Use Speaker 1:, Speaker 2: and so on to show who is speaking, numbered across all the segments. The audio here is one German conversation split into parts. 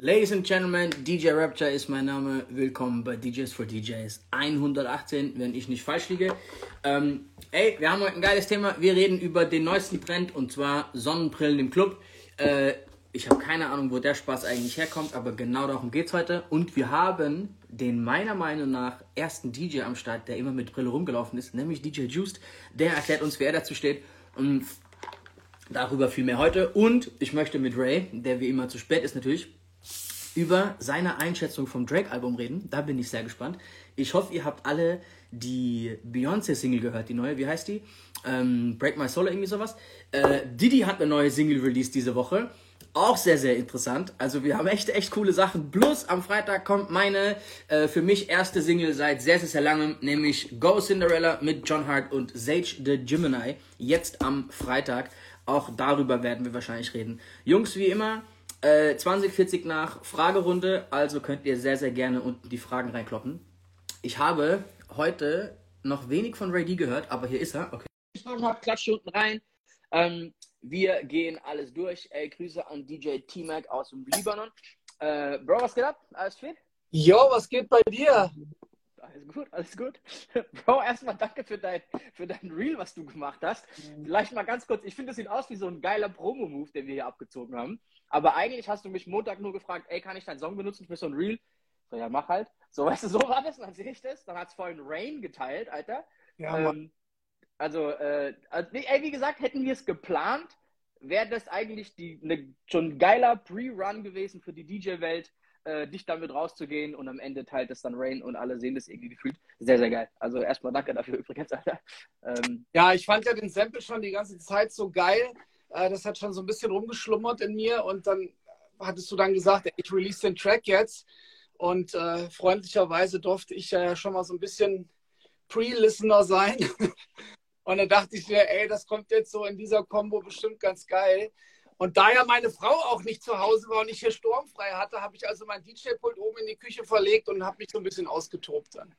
Speaker 1: Ladies and Gentlemen, DJ Rapture ist mein Name. Willkommen bei DJs for DJs 118, wenn ich nicht falsch liege. Ähm, ey, wir haben heute ein geiles Thema. Wir reden über den neuesten Trend und zwar Sonnenbrillen im Club. Äh, ich habe keine Ahnung, wo der Spaß eigentlich herkommt, aber genau darum geht's heute. Und wir haben den meiner Meinung nach ersten DJ am Start, der immer mit Brille rumgelaufen ist, nämlich DJ Juiced. Der erklärt uns, wer dazu steht. Und darüber viel mehr heute. Und ich möchte mit Ray, der wie immer zu spät ist natürlich, über seine Einschätzung vom Drake-Album reden. Da bin ich sehr gespannt. Ich hoffe, ihr habt alle die Beyoncé-Single gehört, die neue. Wie heißt die? Ähm, Break My Soul, irgendwie sowas. Äh, Diddy hat eine neue Single released diese Woche. Auch sehr, sehr interessant. Also wir haben echt, echt coole Sachen. Plus am Freitag kommt meine äh, für mich erste Single seit sehr, sehr, sehr langem, nämlich Go Cinderella mit John Hart und Sage the Gemini. Jetzt am Freitag. Auch darüber werden wir wahrscheinlich reden. Jungs, wie immer, äh, 20, 40 nach Fragerunde, also könnt ihr sehr, sehr gerne unten die Fragen reinkloppen. Ich habe heute noch wenig von Ray D gehört, aber hier ist er. Okay. Ich habe Klatsch unten rein. Ähm, wir gehen alles durch. Ey, Grüße an DJ T-Mac aus dem Libanon. Äh, Bro, was geht ab? Alles fit?
Speaker 2: Jo, was geht bei dir?
Speaker 1: Alles gut, alles gut. Bro, erstmal danke für dein, für dein Reel, was du gemacht hast. Vielleicht mal ganz kurz, ich finde, das sieht aus wie so ein geiler Promo-Move, den wir hier abgezogen haben. Aber eigentlich hast du mich Montag nur gefragt, ey, kann ich deinen Song benutzen für so ein Reel? So, ja, mach halt. So, weißt du, so war das, dann sehe ich das. Dann hat es vorhin Rain geteilt, Alter. Ja, ähm, also, äh, also, ey, wie gesagt, hätten wir es geplant, wäre das eigentlich die, ne, schon ein geiler Pre-Run gewesen für die DJ-Welt, äh, dich damit rauszugehen und am Ende teilt es dann Rain und alle sehen das irgendwie gefühlt. Sehr, sehr geil. Also erstmal danke dafür übrigens, Alter.
Speaker 2: Ähm, ja, ich fand ja den Sample schon die ganze Zeit so geil. Äh, das hat schon so ein bisschen rumgeschlummert in mir und dann hattest du dann gesagt, ich release den Track jetzt. Und äh, freundlicherweise durfte ich ja schon mal so ein bisschen Pre-Listener sein. und da dachte ich mir, ey, das kommt jetzt so in dieser Combo bestimmt ganz geil. Und da ja meine Frau auch nicht zu Hause war und ich hier sturmfrei hatte, habe ich also mein DJ-Pult oben in die Küche verlegt und habe mich so ein bisschen ausgetobt dann.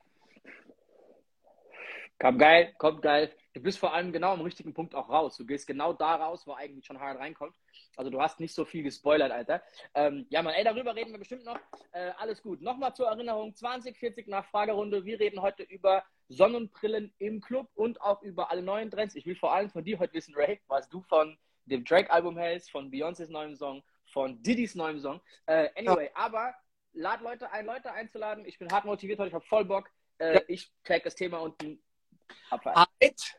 Speaker 1: Kommt geil, kommt geil. Du bist vor allem genau am richtigen Punkt auch raus. Du gehst genau da raus, wo eigentlich schon hart reinkommt. Also du hast nicht so viel gespoilert, Alter. Ähm, ja, man, ey, darüber reden wir bestimmt noch. Äh, alles gut. Nochmal zur Erinnerung, 2040 nach Fragerunde. Wir reden heute über Sonnenbrillen im Club und auch über alle neuen Trends. Ich will vor allem von dir heute wissen, Ray, was du von dem Drake-Album hältst, von Beyoncés neuem Song, von Diddy's neuem Song. Äh, anyway, ja. aber lad Leute ein, Leute einzuladen. Ich bin hart motiviert heute, ich habe voll Bock. Äh, ja. Ich tag das Thema unten
Speaker 2: Right.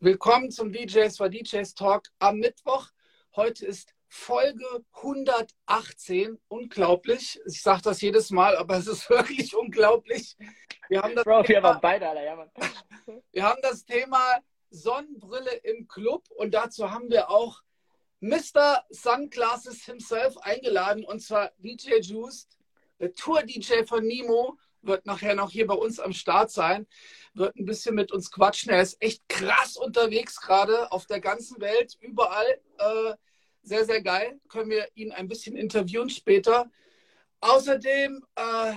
Speaker 2: Willkommen zum DJs for DJs Talk am Mittwoch. Heute ist Folge 118. Unglaublich. Ich sage das jedes Mal, aber es ist wirklich unglaublich.
Speaker 1: Wir haben das, Bro, Thema, wir beide, Alter. Ja,
Speaker 2: wir haben das Thema Sonnenbrille im Club und dazu haben wir auch Mr. Sunglasses himself eingeladen und zwar DJ Juiced, der Tour-DJ von Nemo wird nachher noch hier bei uns am Start sein, wird ein bisschen mit uns quatschen. Er ist echt krass unterwegs gerade auf der ganzen Welt, überall. Äh, sehr, sehr geil. Können wir ihn ein bisschen interviewen später. Außerdem, äh,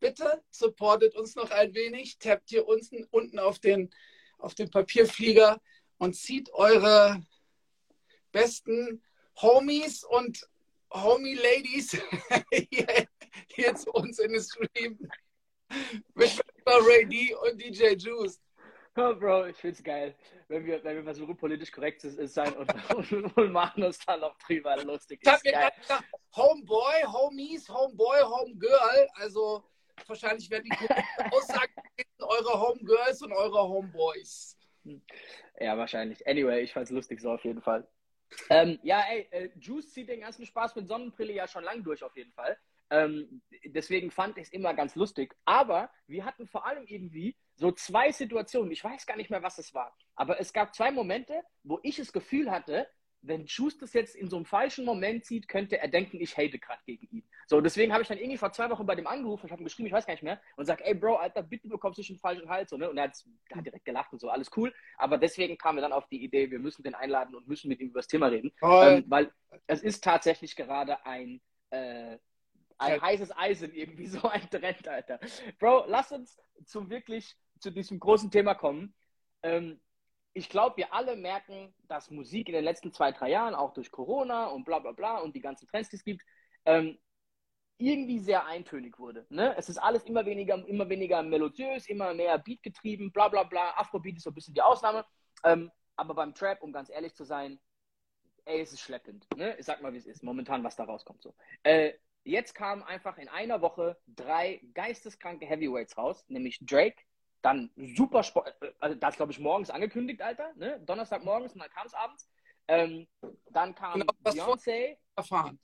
Speaker 2: bitte supportet uns noch ein wenig. Tappt hier unten, unten auf, den, auf den Papierflieger und zieht eure besten Homies und Homie-Ladies hier hier zu uns in den Stream mit Ray D und DJ Juice.
Speaker 1: Oh, Bro, ich find's geil, wenn wir, wenn wir versuchen, politisch korrekt zu sein und, und, und machen uns dann noch drüber lustig.
Speaker 2: Ich hab mir gedacht, Homeboy, Homies, Homeboy, Homegirl, also wahrscheinlich werden die Aussagen eure Homegirls und eure Homeboys.
Speaker 1: Ja, wahrscheinlich. Anyway, ich fand's lustig so auf jeden Fall. Ähm, ja, ey, äh, Juice zieht den ganzen Spaß mit Sonnenbrille ja schon lang durch auf jeden Fall. Ähm, deswegen fand ich es immer ganz lustig. Aber wir hatten vor allem irgendwie so zwei Situationen. Ich weiß gar nicht mehr, was es war. Aber es gab zwei Momente, wo ich das Gefühl hatte, wenn Juice das jetzt in so einem falschen Moment sieht, könnte er denken, ich hate gerade gegen ihn. So, deswegen habe ich dann irgendwie vor zwei Wochen bei dem angerufen, ich habe ihm geschrieben, ich weiß gar nicht mehr, und sage, ey Bro, Alter, bitte bekommst du schon falschen Hals. So, ne? Und er hat, hat, direkt gelacht und so, alles cool. Aber deswegen kamen wir dann auf die Idee, wir müssen den einladen und müssen mit ihm über das Thema reden. Ähm, weil es ist tatsächlich gerade ein äh, ein heißes Eisen, irgendwie so ein Trend, Alter. Bro, lass uns zum wirklich zu diesem großen Thema kommen. Ähm, ich glaube, wir alle merken, dass Musik in den letzten zwei, drei Jahren, auch durch Corona und bla bla bla und die ganzen Trends, die es gibt, ähm, irgendwie sehr eintönig wurde. Ne? Es ist alles immer weniger, immer weniger melodiös, immer mehr Beat getrieben, bla bla bla. Afrobeat ist so ein bisschen die Ausnahme. Ähm, aber beim Trap, um ganz ehrlich zu sein, ey, es ist schleppend. Ne? Ich sag mal, wie es ist, momentan, was da rauskommt. So. Äh, jetzt kamen einfach in einer Woche drei geisteskranke Heavyweights raus, nämlich Drake, dann super Sport, äh, also das glaube ich morgens angekündigt, Alter, ne? Donnerstag morgens und dann kam es abends. Ähm, dann kam genau, Beyoncé.
Speaker 2: Erfahren.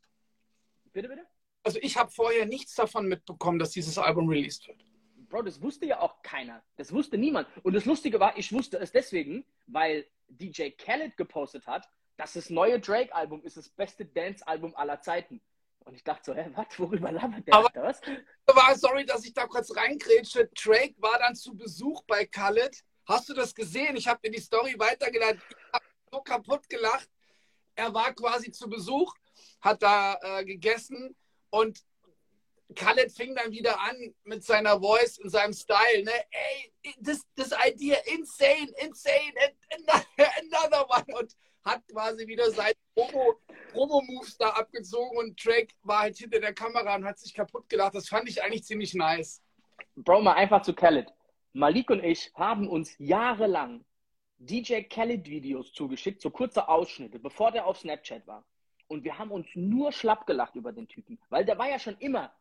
Speaker 1: Bitte, bitte?
Speaker 2: Also ich habe vorher nichts davon mitbekommen, dass dieses Album released wird.
Speaker 1: Bro, das wusste ja auch keiner. Das wusste niemand. Und das Lustige war, ich wusste es deswegen, weil DJ Khaled gepostet hat, dass das neue Drake-Album ist das beste Dance-Album aller Zeiten. Und ich dachte so, hä, was, worüber labert der?
Speaker 2: Aber, was? War, sorry, dass ich da kurz reingrätsche. Drake war dann zu Besuch bei Khaled. Hast du das gesehen? Ich habe mir die Story weitergeleitet. Ich habe so kaputt gelacht. Er war quasi zu Besuch, hat da äh, gegessen und Khaled fing dann wieder an mit seiner Voice und seinem Style. Ne? Ey, this, this idea, insane, insane, another one. Und hat quasi wieder seine Promo-Moves da abgezogen und Drake war halt hinter der Kamera und hat sich kaputt gelacht. Das fand ich eigentlich ziemlich nice.
Speaker 1: Bro, mal einfach zu Khaled. Malik und ich haben uns jahrelang DJ Khaled-Videos zugeschickt, so kurze Ausschnitte, bevor der auf Snapchat war. Und wir haben uns nur schlapp gelacht über den Typen, weil der war ja schon immer,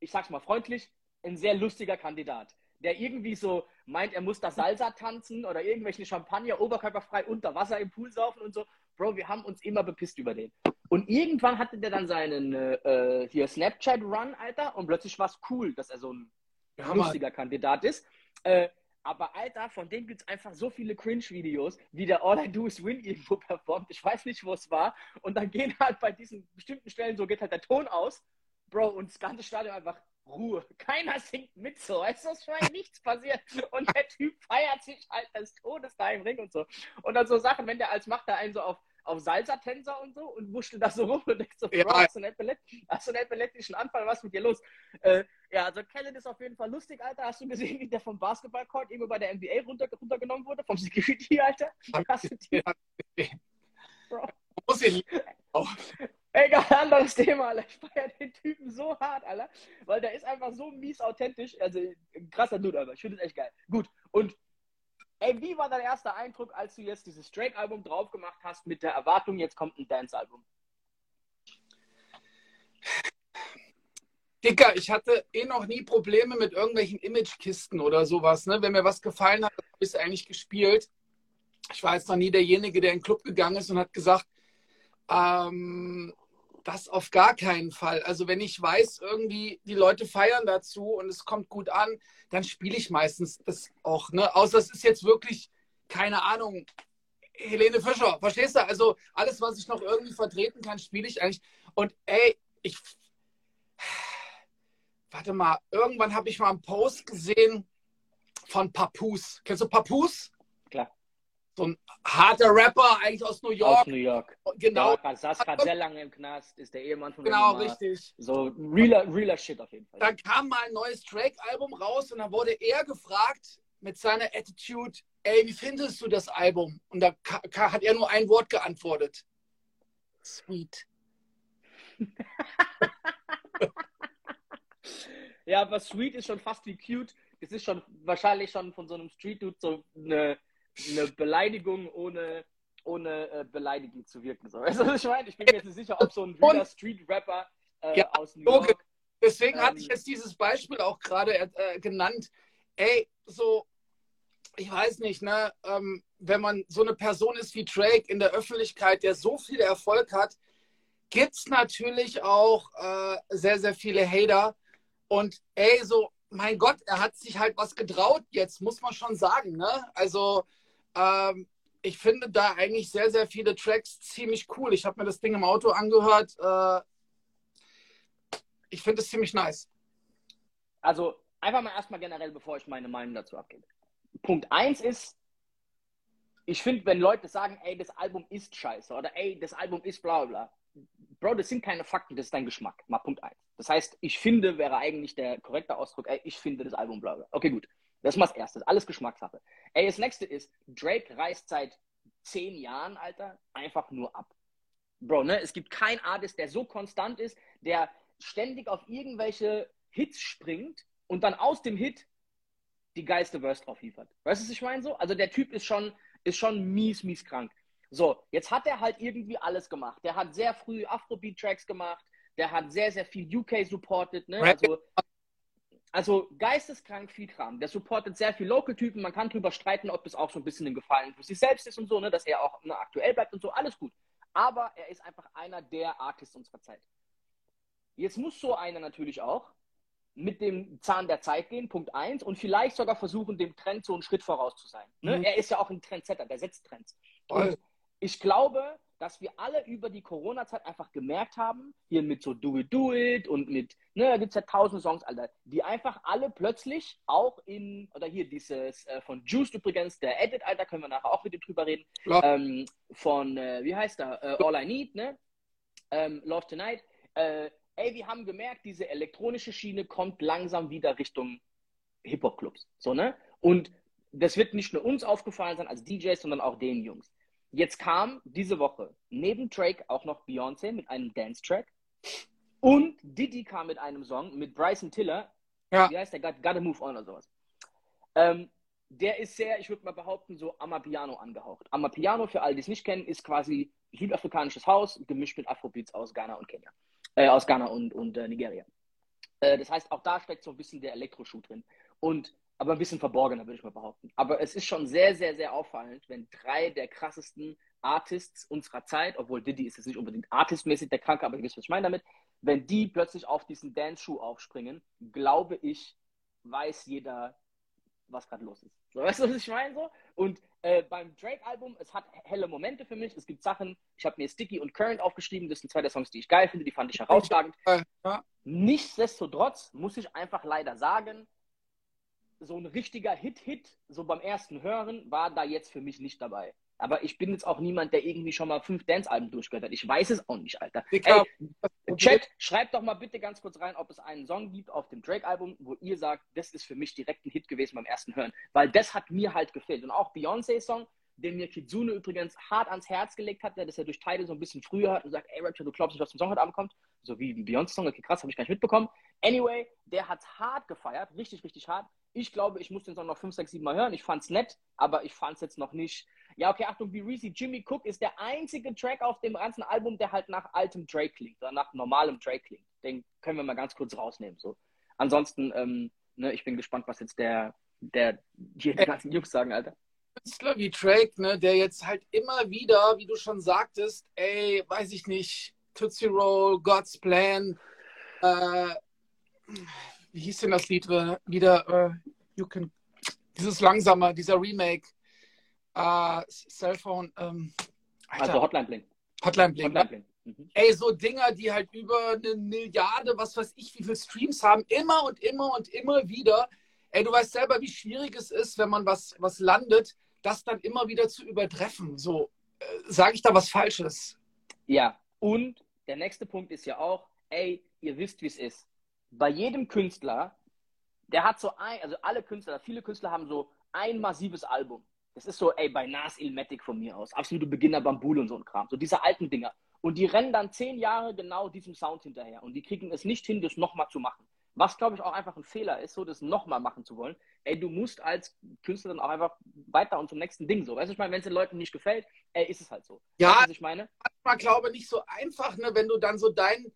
Speaker 1: ich sag's mal freundlich, ein sehr lustiger Kandidat der irgendwie so meint, er muss da Salsa tanzen oder irgendwelche Champagner oberkörperfrei unter Wasser im Pool saufen und so. Bro, wir haben uns immer bepisst über den. Und irgendwann hatte der dann seinen äh, hier Snapchat-Run, Alter, und plötzlich war es cool, dass er so ein ja, lustiger Mann. Kandidat ist. Äh, aber Alter, von dem gibt es einfach so viele Cringe-Videos, wie der All I Do Is Win irgendwo performt. Ich weiß nicht, wo es war. Und dann gehen halt bei diesen bestimmten Stellen, so geht halt der Ton aus. Bro, und das ganze Stadion einfach Ruhe. Keiner singt mit so. Es ist nichts passiert. Und der Typ feiert sich halt des Todes da im Ring und so. Und dann so Sachen, wenn der als macht da einen so auf, auf Salsa-Tänzer und so und wuschelt da so rum und denkt so, ja. Bro, hast du einen, hast du einen epileptischen Anfall, was ist mit dir los? Äh, ja, also Kellen ist auf jeden Fall lustig, Alter. Hast du gesehen, wie der vom Basketballcourt irgendwo bei der NBA runter, runtergenommen wurde? Vom Security, Alter? Hast du die? Bro. Muss ich auch. Egal, anderes Thema, Alter. Ich feiere den Typen so hart, Alter. Weil der ist einfach so mies authentisch. Also, krasser Dude, Alter. Ich finde es echt geil. Gut. Und, ey, wie war dein erster Eindruck, als du jetzt dieses Drake-Album drauf gemacht hast, mit der Erwartung, jetzt kommt ein Dance-Album?
Speaker 2: Dicker, ich hatte eh noch nie Probleme mit irgendwelchen Imagekisten oder sowas. Ne? Wenn mir was gefallen hat, habe ich es eigentlich gespielt. Ich war jetzt noch nie derjenige, der in den Club gegangen ist und hat gesagt, ähm, das auf gar keinen Fall. Also wenn ich weiß, irgendwie die Leute feiern dazu und es kommt gut an, dann spiele ich meistens das auch. Ne? Außer es ist jetzt wirklich, keine Ahnung, Helene Fischer, verstehst du? Also alles, was ich noch irgendwie vertreten kann, spiele ich eigentlich. Und ey, ich, warte mal, irgendwann habe ich mal einen Post gesehen von Papoose. Kennst du Papoose? So ein harter Rapper, eigentlich aus New York. Aus
Speaker 1: New York.
Speaker 2: Genau.
Speaker 1: Ja, saß gerade sehr lange im Knast, ist der Ehemann von
Speaker 2: Genau, richtig.
Speaker 1: So realer, realer Shit auf jeden Fall.
Speaker 2: Da kam mal ein neues Drake-Album raus und dann wurde er gefragt mit seiner Attitude, ey, wie findest du das Album? Und da hat er nur ein Wort geantwortet. Sweet.
Speaker 1: ja, aber sweet ist schon fast wie cute. Es ist schon wahrscheinlich schon von so einem Street-Dude so eine eine Beleidigung ohne, ohne äh, beleidigend zu wirken. So. Weißt du, ich meine? Ich bin mir jetzt nicht sicher, ob so ein realer Street-Rapper äh, ja, aus New York.
Speaker 2: Deswegen ähm, hatte ich jetzt dieses Beispiel auch gerade äh, genannt. Ey, so, ich weiß nicht, ne, ähm, wenn man so eine Person ist wie Drake in der Öffentlichkeit, der so viel Erfolg hat, gibt es natürlich auch äh, sehr, sehr viele Hater. Und ey, so, mein Gott, er hat sich halt was getraut jetzt, muss man schon sagen. Ne? Also, ähm, ich finde da eigentlich sehr, sehr viele Tracks ziemlich cool. Ich habe mir das Ding im Auto angehört. Äh, ich finde es ziemlich nice.
Speaker 1: Also einfach mal erstmal generell, bevor ich meine Meinung dazu abgebe. Punkt 1 ist, ich finde, wenn Leute sagen, ey, das Album ist scheiße oder ey, das Album ist bla bla, Bro, das sind keine Fakten, das ist dein Geschmack. Mal Punkt 1. Das heißt, ich finde, wäre eigentlich der korrekte Ausdruck, ey, ich finde das Album bla bla. Okay, gut. Das ist mal das Erste. Alles Geschmackssache. Ey, das nächste ist, Drake reist seit zehn Jahren, Alter, einfach nur ab. Bro, ne? Es gibt keinen Artist, der so konstant ist, der ständig auf irgendwelche Hits springt und dann aus dem Hit die geilste Verse drauf liefert. Weißt du, was ich meine so? Also der Typ ist schon, ist schon mies, mies krank. So, jetzt hat er halt irgendwie alles gemacht. Der hat sehr früh Afrobeat-Tracks gemacht, der hat sehr, sehr viel UK supported, ne? Also, also geisteskrank viel Kram. Der supportet sehr viel Local-Typen. Man kann drüber streiten, ob das auch so ein bisschen ein Gefallen für sich selbst ist und so, ne? dass er auch ne, aktuell bleibt und so. Alles gut. Aber er ist einfach einer der Artists unserer Zeit. Jetzt muss so einer natürlich auch mit dem Zahn der Zeit gehen, Punkt 1, und vielleicht sogar versuchen, dem Trend so einen Schritt voraus zu sein. Ne? Mhm. Er ist ja auch ein Trendsetter, der setzt Trends. Und ich glaube, dass wir alle über die Corona-Zeit einfach gemerkt haben, hier mit so Do It, Do It und mit, ne, da gibt es ja tausend Songs, Alter, die einfach alle plötzlich auch in, oder hier dieses äh, von Juice übrigens, der Edit, Alter, können wir nachher auch mit dem drüber reden, ähm, von, äh, wie heißt der, äh, All I Need, ne, ähm, Love Tonight, äh, ey, wir haben gemerkt, diese elektronische Schiene kommt langsam wieder Richtung Hip-Hop-Clubs. So, ne? Und das wird nicht nur uns aufgefallen sein als DJs, sondern auch den Jungs. Jetzt kam diese Woche neben Drake auch noch Beyoncé mit einem Dance-Track. Und Diddy kam mit einem Song mit Bryson Tiller. Ja. Wie heißt der? Got, Gotta Move On oder sowas. Ähm, der ist sehr, ich würde mal behaupten, so Amapiano angehaucht. Amapiano, für alle, die es nicht kennen, ist quasi südafrikanisches Haus, gemischt mit Afrobeats aus Ghana und Kenia äh, aus Ghana und, und äh, Nigeria. Äh, das heißt, auch da steckt so ein bisschen der Elektroschuh drin. Und aber ein bisschen verborgener, würde ich mal behaupten. Aber es ist schon sehr, sehr, sehr auffallend, wenn drei der krassesten Artists unserer Zeit, obwohl Diddy ist jetzt nicht unbedingt artistmäßig der Kranke, aber ihr wisst, was ich meine damit, wenn die plötzlich auf diesen Dance-Schuh aufspringen, glaube ich, weiß jeder, was gerade los ist. So, weißt du, was ich meine? So? Und äh, beim Drake-Album, es hat helle Momente für mich. Es gibt Sachen, ich habe mir Sticky und Current aufgeschrieben. Das sind zwei der Songs, die ich geil finde. Die fand ich herausragend. Ja. Nichtsdestotrotz muss ich einfach leider sagen, so ein richtiger Hit-Hit, so beim ersten Hören, war da jetzt für mich nicht dabei. Aber ich bin jetzt auch niemand, der irgendwie schon mal fünf Dance-Alben durchgehört hat. Ich weiß es auch nicht, Alter. Ey, Chat, schreibt doch mal bitte ganz kurz rein, ob es einen Song gibt auf dem Drake-Album, wo ihr sagt, das ist für mich direkt ein Hit gewesen beim ersten Hören. Weil das hat mir halt gefehlt. Und auch Beyoncé-Song, den mir Kitsune übrigens hart ans Herz gelegt hat, der das ja durch Teile so ein bisschen früher hat und sagt, ey Rapture, du glaubst nicht, was zum Song heute Abend kommt? So wie die Beyoncé-Song, okay, krass, habe ich gar nicht mitbekommen. Anyway, der hat hart gefeiert, richtig, richtig hart. Ich glaube, ich muss den Song noch 5, 6, 7 Mal hören. Ich fand's nett, aber ich fand's jetzt noch nicht ja, okay, Achtung, wie Reezy, Jimmy Cook ist der einzige Track auf dem ganzen Album, der halt nach altem Drake klingt, oder nach normalem Drake klingt. Den können wir mal ganz kurz rausnehmen. So. Ansonsten, ähm, ne, ich bin gespannt, was jetzt der, der, die ganzen Jungs sagen, Alter.
Speaker 2: Künstler wie Drake, ne, der jetzt halt immer wieder, wie du schon sagtest, ey, weiß ich nicht, Tootsie Roll, God's Plan, äh, wie hieß denn das Lied wieder? Äh, you can, dieses langsame, dieser Remake, äh, Cellphone. Ähm,
Speaker 1: also Hotline Bling.
Speaker 2: Hotline Bling. Hotline Bling. Mhm. Ey, so Dinger, die halt über eine Milliarde, was weiß ich, wie viele Streams haben, immer und immer und immer wieder. Ey, du weißt selber, wie schwierig es ist, wenn man was, was landet, das dann immer wieder zu übertreffen. So, äh, sage ich da was Falsches?
Speaker 1: Ja, und der nächste Punkt ist ja auch, ey, ihr wisst, wie es ist. Bei jedem Künstler, der hat so ein, also alle Künstler, viele Künstler haben so ein massives Album. Das ist so, ey, bei Nas Ilmatic von mir aus. Absolute Beginner Bambul und so ein Kram. So diese alten Dinger. Und die rennen dann zehn Jahre genau diesem Sound hinterher. Und die kriegen es nicht hin, das nochmal zu machen. Was, glaube ich, auch einfach ein Fehler ist, so das nochmal machen zu wollen. Ey, du musst als Künstler dann auch einfach weiter und zum nächsten Ding so. Weißt du, ich meine, wenn es den Leuten nicht gefällt, ey, ist es halt so.
Speaker 2: Ja, weißt du, was ich meine? manchmal glaube ich nicht so einfach, ne, wenn du dann so deinen,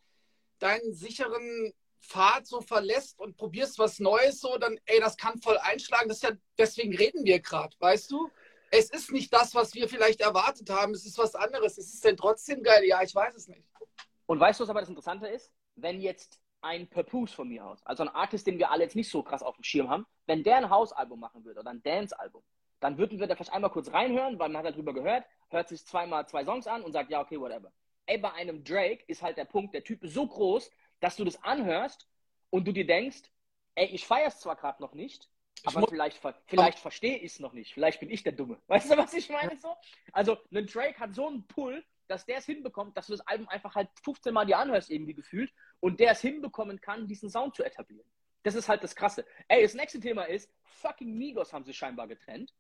Speaker 2: deinen sicheren Pfad so verlässt und probierst was Neues, so, dann, ey, das kann voll einschlagen. Das ist ja, deswegen reden wir gerade, weißt du? Es ist nicht das, was wir vielleicht erwartet haben. Es ist was anderes. Ist es denn trotzdem geil? Ja, ich weiß es nicht.
Speaker 1: Und weißt du, was aber das Interessante ist? Wenn jetzt ein Purpose von mir aus, also ein Artist, den wir alle jetzt nicht so krass auf dem Schirm haben, wenn der ein Hausalbum machen würde oder ein Dance-Album, dann würden wir da vielleicht einmal kurz reinhören, weil man hat darüber gehört, hört sich zweimal zwei Songs an und sagt, ja, okay, whatever. Ey, bei einem Drake ist halt der Punkt, der Typ ist so groß, dass du das anhörst und du dir denkst, ey, ich feiere es zwar gerade noch nicht, aber vielleicht, vielleicht verstehe ich es noch nicht. Vielleicht bin ich der Dumme. Weißt du, was ich meine? So? Also, ein Drake hat so einen Pull, dass der es hinbekommt, dass du das Album einfach halt 15 Mal dir anhörst, irgendwie gefühlt, und der es hinbekommen kann, diesen Sound zu etablieren. Das ist halt das Krasse. Ey, das nächste Thema ist, fucking Migos haben sich scheinbar getrennt.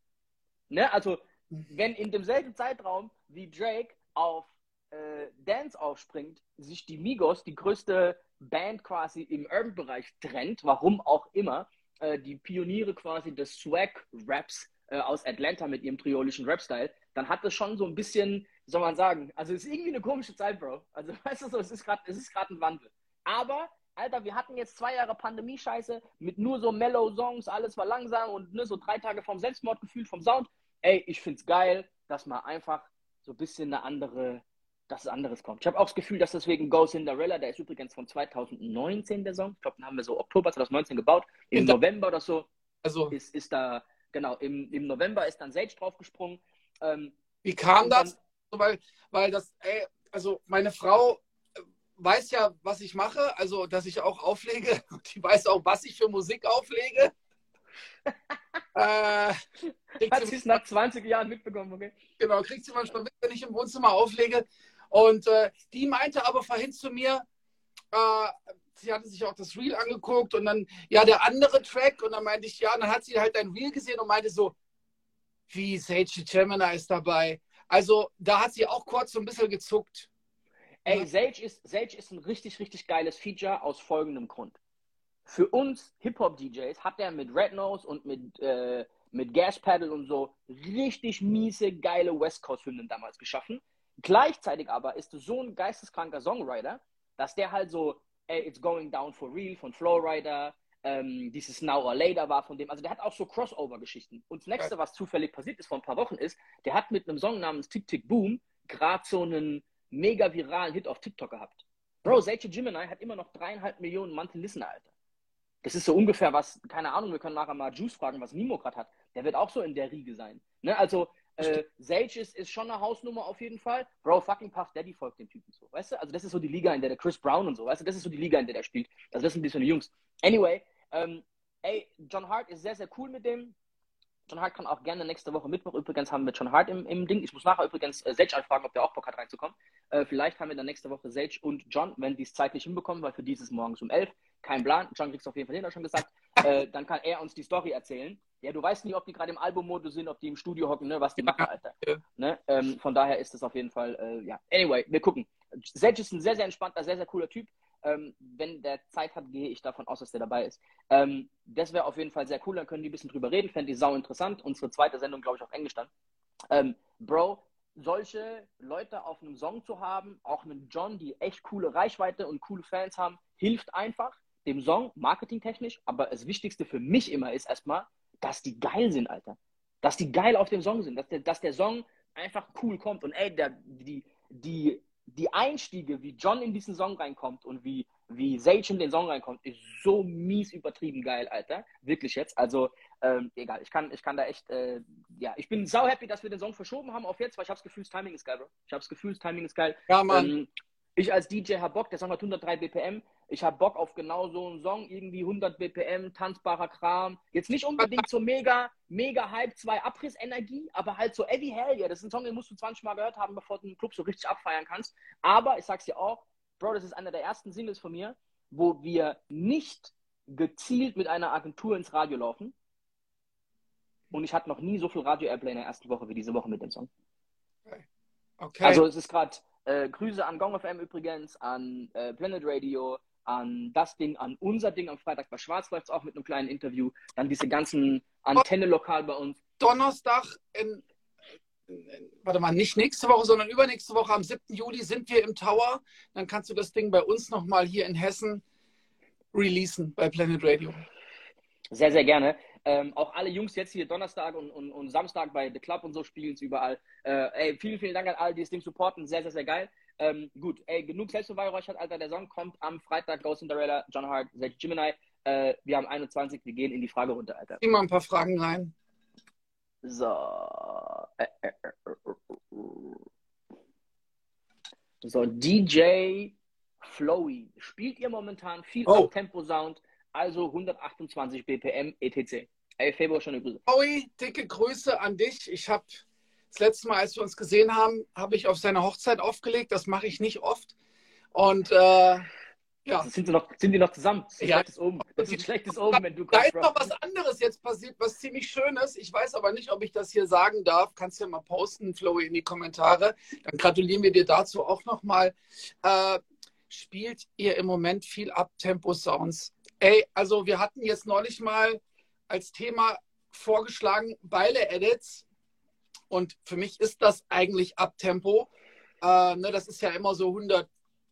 Speaker 1: Ne? Also, wenn in demselben Zeitraum wie Drake auf äh, Dance aufspringt, sich die Migos, die größte Band quasi im Urban-Bereich trennt, warum auch immer, äh, die Pioniere quasi des Swag-Raps äh, aus Atlanta mit ihrem triolischen Rap-Style, dann hat das schon so ein bisschen, soll man sagen, also es ist irgendwie eine komische Zeit, Bro. Also weißt du so, es ist gerade ein Wandel. Aber, Alter, wir hatten jetzt zwei Jahre Pandemie-Scheiße mit nur so Mellow-Songs, alles war langsam und ne, so drei Tage vom Selbstmord gefühlt, vom Sound. Ey, ich find's geil, dass man einfach so ein bisschen eine andere, dass es anderes kommt. Ich habe auch das Gefühl, dass deswegen Go Cinderella, der ist übrigens von 2019 der Song, ich glaube, den haben wir so Oktober 2019 gebaut, im November oder so, also ist, ist da genau, im, im November ist dann Sage draufgesprungen. Ähm,
Speaker 2: Wie kam das? Dann, weil, weil das, ey, also meine Frau äh, weiß ja, was ich mache, also dass ich auch auflege. Die weiß auch, was ich für Musik auflege.
Speaker 1: äh, Hat sie es nach 20 Jahren mitbekommen, okay?
Speaker 2: Genau, kriegt sie manchmal mit, wenn ich im Wohnzimmer auflege. Und äh, die meinte aber vorhin zu mir, äh, sie hatte sich auch das Reel angeguckt und dann, ja, der andere Track und dann meinte ich, ja, und dann hat sie halt dein Reel gesehen und meinte so, wie Sage Gemini ist dabei. Also da hat sie auch kurz so ein bisschen gezuckt.
Speaker 1: Ey, Sage ist, Sage ist ein richtig, richtig geiles Feature aus folgendem Grund. Für uns Hip-Hop-DJs hat er mit Red Nose und mit, äh, mit Gas Pedal und so richtig miese, geile West Coast-Hymnen damals geschaffen. Gleichzeitig aber ist so ein geisteskranker Songwriter, dass der halt so ey, It's Going Down for Real von Flowrider, ähm, dieses Now or Later war von dem, also der hat auch so Crossover-Geschichten. Und das nächste, was zufällig passiert ist vor ein paar Wochen, ist, der hat mit einem Song namens Tick Tick Boom gerade so einen mega viralen Hit auf TikTok gehabt. Bro, Sage Gemini hat immer noch dreieinhalb Millionen Monthly Listener, Alter. Das ist so ungefähr was, keine Ahnung, wir können nachher mal Juice fragen, was Nimo gerade hat. Der wird auch so in der Riege sein. Ne? Also äh, Sage ist, ist schon eine Hausnummer auf jeden Fall. Bro, fucking Puff Daddy folgt dem Typen so, weißt du? Also das ist so die Liga, in der der Chris Brown und so, weißt du? Das ist so die Liga, in der der spielt. Also das sind die so eine Jungs. Anyway, ähm, ey, John Hart ist sehr, sehr cool mit dem. John Hart kann auch gerne nächste Woche Mittwoch. Übrigens haben wir John Hart im, im Ding. Ich muss nachher übrigens äh, Sage anfragen, ob der auch Bock hat reinzukommen. Äh, vielleicht haben wir dann nächste Woche Sage und John, wenn die es zeitlich hinbekommen, weil für dieses morgens um 11. Kein Plan. John kriegst auf jeden Fall hin, hat schon gesagt. Äh, dann kann er uns die Story erzählen. Ja, du weißt nie, ob die gerade im Albummodus sind, ob die im Studio hocken, ne, was die machen, Alter. Ja. Ne? Ähm, von daher ist es auf jeden Fall, äh, ja. Anyway, wir gucken. Sedge ist ein sehr, sehr entspannter, sehr, sehr cooler Typ. Ähm, wenn der Zeit hat, gehe ich davon aus, dass der dabei ist. Ähm, das wäre auf jeden Fall sehr cool, dann können die ein bisschen drüber reden, fände ich sau interessant. Unsere zweite Sendung, glaube ich, auf Englisch dann. Ähm, Bro, solche Leute auf einem Song zu haben, auch einen John, die echt coole Reichweite und coole Fans haben, hilft einfach dem Song, marketingtechnisch. Aber das Wichtigste für mich immer ist erstmal, dass die geil sind, Alter. Dass die geil auf dem Song sind, dass der, dass der Song einfach cool kommt. Und ey, der, die, die, die Einstiege, wie John in diesen Song reinkommt und wie, wie Sage in den Song reinkommt, ist so mies übertrieben geil, Alter. Wirklich jetzt. Also, ähm, egal, ich kann, ich kann da echt, äh, ja, ich bin sau happy, dass wir den Song verschoben haben auf jetzt, weil ich habe das Gefühl, das Timing ist geil, Bro. Ich habe das Gefühl, das Timing ist geil.
Speaker 2: Ja, Mann. Ähm,
Speaker 1: ich als DJ habe Bock, der Song hat 103 BPM. Ich habe Bock auf genau so einen Song, irgendwie 100 BPM, tanzbarer Kram. Jetzt nicht unbedingt so mega, mega Hype, zwei Abrissenergie, aber halt so Eddie Hell, ja, das ist ein Song, den musst du 20 Mal gehört haben, bevor du den Club so richtig abfeiern kannst. Aber ich sag's dir auch, Bro, das ist einer der ersten Singles von mir, wo wir nicht gezielt mit einer Agentur ins Radio laufen. Und ich hatte noch nie so viel Radio-Airplay in der ersten Woche wie diese Woche mit dem Song. Okay. Also es ist gerade äh, Grüße an Gong FM übrigens, an äh, Planet Radio, an das Ding, an unser Ding am Freitag bei Schwarz läuft auch mit einem kleinen Interview. Dann diese ganzen Antenne lokal bei uns.
Speaker 2: Donnerstag in, in, warte mal, nicht nächste Woche, sondern übernächste Woche am 7. Juli sind wir im Tower. Dann kannst du das Ding bei uns nochmal hier in Hessen releasen bei Planet Radio.
Speaker 1: Sehr, sehr gerne. Ähm, auch alle Jungs jetzt hier Donnerstag und, und, und Samstag bei The Club und so spielen es überall. Äh, ey, vielen, vielen Dank an alle, die das Ding supporten. Sehr, sehr, sehr geil. Ähm, gut, ey, genug Selbstbeweihräuchert, Alter. Der Song kommt am Freitag. Ghost Cinderella, John Hart, Zach Gemini. Äh, wir haben 21. Wir gehen in die Fragerunde, Alter.
Speaker 2: Immer ein paar Fragen rein.
Speaker 1: So. So, DJ Flowy. Spielt ihr momentan viel oh. Tempo-Sound, also 128 BPM etc. Ey, Februar schon
Speaker 2: Grüße. Howie, dicke Grüße an dich. Ich habe das letzte Mal, als wir uns gesehen haben, habe ich auf seine Hochzeit aufgelegt. Das mache ich nicht oft. Und äh,
Speaker 1: Ja. Sind, sie noch, sind die noch zusammen? Ein ja. schlechtes Omen. Das ist schlechtes Omen, wenn du
Speaker 2: Da ist noch was anderes jetzt passiert, was ziemlich schön ist. Ich weiß aber nicht, ob ich das hier sagen darf. Kannst du ja mal posten, Chloe, in die Kommentare. Dann gratulieren wir dir dazu auch nochmal. Äh, spielt ihr im Moment viel Abtempo-Sounds? Ey, also wir hatten jetzt neulich mal als Thema vorgeschlagen Beile-Edits. Und für mich ist das eigentlich Abtempo. Äh, ne, das ist ja immer so 100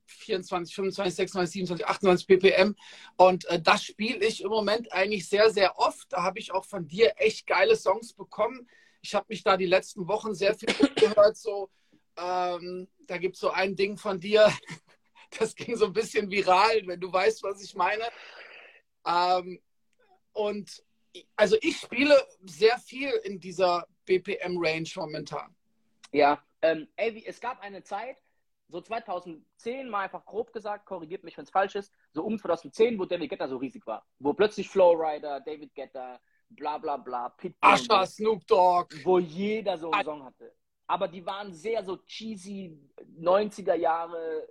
Speaker 2: 24, 25, 26, 27, 28 ppm. Und äh, das spiele ich im Moment eigentlich sehr, sehr oft. Da habe ich auch von dir echt geile Songs bekommen. Ich habe mich da die letzten Wochen sehr viel gehört. So, ähm, da gibt es so ein Ding von dir, das ging so ein bisschen viral, wenn du weißt, was ich meine. Ähm, und also ich spiele sehr viel in dieser BPM-Range momentan.
Speaker 1: Ja, ähm, ey, es gab eine Zeit, so 2010 mal einfach grob gesagt, korrigiert mich, wenn es falsch ist, so um 2010, wo David Guetta so riesig war. Wo plötzlich Flowrider, David Guetta, bla bla bla,
Speaker 2: Pitbull. Asha, Snoop Dogg.
Speaker 1: Wo jeder so einen Song hatte. Aber die waren sehr so cheesy, 90er Jahre,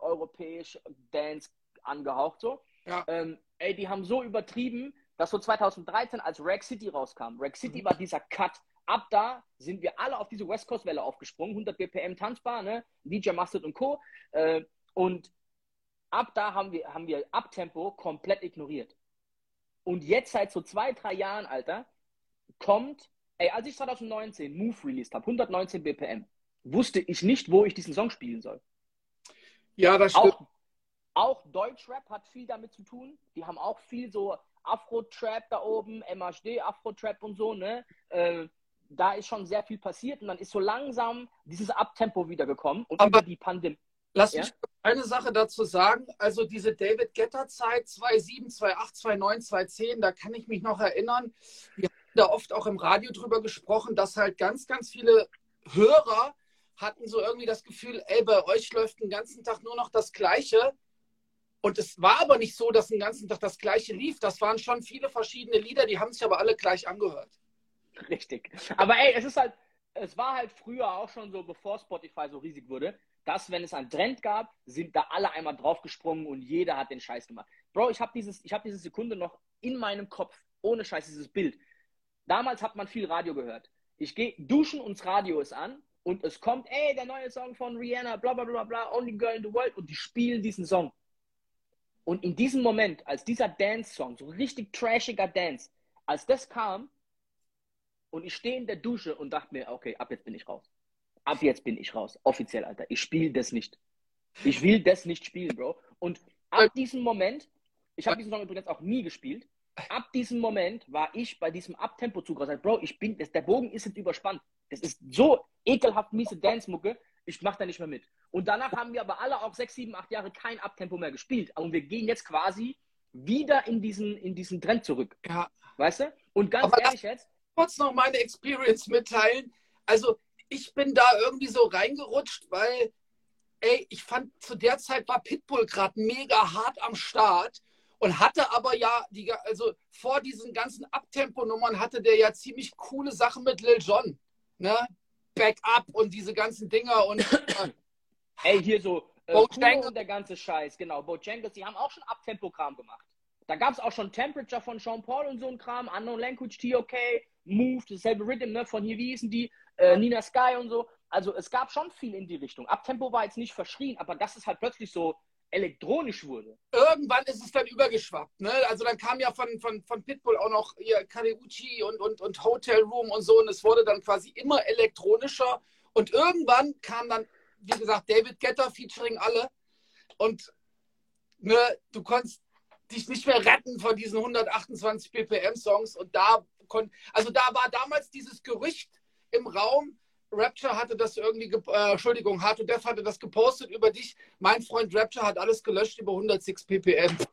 Speaker 1: europäisch, Dance angehaucht so. Ja. Ähm, ey, die haben so übertrieben, dass so 2013, als Rag City rauskam, Rag City mhm. war dieser Cut, ab da sind wir alle auf diese West Coast Welle aufgesprungen, 100 BPM tanzbar, ne? DJ Mustard und Co. Äh, und ab da haben wir, haben wir Abtempo komplett ignoriert. Und jetzt seit so zwei, drei Jahren, Alter, kommt, ey, als ich 2019 Move released habe, 119 BPM, wusste ich nicht, wo ich diesen Song spielen soll.
Speaker 2: Ja, das stimmt.
Speaker 1: Auch, auch Deutschrap hat viel damit zu tun. Die haben auch viel so Afro-Trap da oben, MHD, Afro-Trap und so, ne? Äh, da ist schon sehr viel passiert und dann ist so langsam dieses Abtempo wiedergekommen und
Speaker 2: Aber
Speaker 1: über die Pandemie.
Speaker 2: Lass ja? mich eine Sache dazu sagen. Also diese David Getter-Zeit 2007, 2008, 2009, 2010, da kann ich mich noch erinnern. Wir haben da oft auch im Radio drüber gesprochen, dass halt ganz, ganz viele Hörer hatten so irgendwie das Gefühl, ey, bei euch läuft den ganzen Tag nur noch das Gleiche. Und es war aber nicht so, dass den ganzen Tag das Gleiche lief. Das waren schon viele verschiedene Lieder, die haben sich aber alle gleich angehört.
Speaker 1: Richtig. Aber ey, es ist halt, es war halt früher auch schon so, bevor Spotify so riesig wurde, dass, wenn es einen Trend gab, sind da alle einmal draufgesprungen und jeder hat den Scheiß gemacht. Bro, ich habe dieses, ich habe diese Sekunde noch in meinem Kopf, ohne Scheiß, dieses Bild. Damals hat man viel Radio gehört. Ich gehe duschen und das Radio ist an und es kommt, ey, der neue Song von Rihanna, bla bla bla bla, Only Girl in the World und die spielen diesen Song. Und in diesem Moment, als dieser Dance-Song, so richtig trashiger Dance, als das kam, und ich stehe in der Dusche und dachte mir, okay, ab jetzt bin ich raus. Ab jetzt bin ich raus. Offiziell, Alter. Ich spiele das nicht. Ich will das nicht spielen, Bro. Und ab diesem Moment, ich habe diesen Song übrigens auch nie gespielt, ab diesem Moment war ich bei diesem Abtempo-Zug raus. Bro, ich bin, das, der Bogen ist jetzt überspannt. Das ist so ekelhaft miese Dance-Mucke. Ich mache da nicht mehr mit. Und danach haben wir aber alle auch sechs, sieben, acht Jahre kein Abtempo mehr gespielt. Und wir gehen jetzt quasi wieder in diesen, in diesen Trend zurück.
Speaker 2: Ja.
Speaker 1: Weißt du? Und ganz aber ehrlich jetzt,
Speaker 2: kurz noch meine Experience mitteilen. Also ich bin da irgendwie so reingerutscht, weil, ey, ich fand, zu der Zeit war Pitbull gerade mega hart am Start und hatte aber ja, die, also vor diesen ganzen Abtempo-Nummern hatte der ja ziemlich coole Sachen mit Lil Jon. Ne? Backup und diese ganzen Dinger und.
Speaker 1: Ey, hier so. Äh, Bojangles. und der ganze Scheiß, genau. Bojangles, die haben auch schon Abtempo-Kram gemacht. Da gab es auch schon Temperature von Sean Paul und so ein Kram, Unknown Language, TOK, Move, dasselbe Rhythm, ne, von hier, wie hießen die, äh, Nina Sky und so. Also es gab schon viel in die Richtung. Abtempo war jetzt nicht verschrien, aber dass es halt plötzlich so elektronisch wurde.
Speaker 2: Irgendwann ist es dann übergeschwappt. Ne? Also dann kam ja von, von, von Pitbull auch noch hier Kareuchi und, und, und Hotel Room und so und es wurde dann quasi immer elektronischer und irgendwann kam dann, wie gesagt, David Getter featuring alle und ne, du konntest dich nicht mehr retten von diesen 128 BPM Songs und da also da war damals dieses Gerücht im Raum, Rapture hatte das irgendwie, äh, Entschuldigung, Hard to Death hatte das gepostet über dich. Mein Freund Rapture hat alles gelöscht über 106 ppm.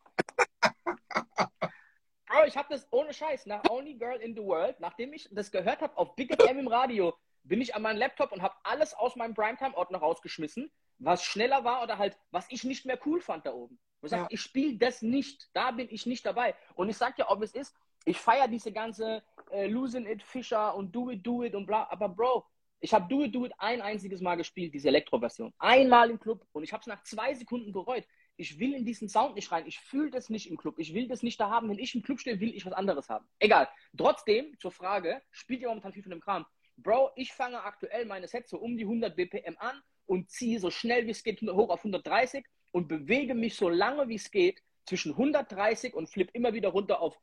Speaker 1: Bro, ich habe das ohne Scheiß nach Only Girl in the World, nachdem ich das gehört habe auf Big FM im Radio, bin ich an meinen Laptop und habe alles aus meinem Primetime-Ordner rausgeschmissen, was schneller war oder halt, was ich nicht mehr cool fand da oben. Ich sage, ja. ich spiele das nicht, da bin ich nicht dabei. Und ich sag dir, ob es ist, ich feiere diese ganze äh, Losing It, Fischer und Do It, Do It und bla, aber Bro, ich habe Do It, Do It ein einziges Mal gespielt, diese Elektro-Version. Einmal im Club und ich habe es nach zwei Sekunden bereut. ich will in diesen Sound nicht rein. Ich fühle das nicht im Club. Ich will das nicht da haben. Wenn ich im Club stehe, will ich was anderes haben. Egal. Trotzdem, zur Frage, spielt ihr momentan viel von dem Kram? Bro, ich fange aktuell meine Sets so um die 100 BPM an und ziehe so schnell wie es geht hoch auf 130 und bewege mich so lange wie es geht zwischen 130 und flip immer wieder runter auf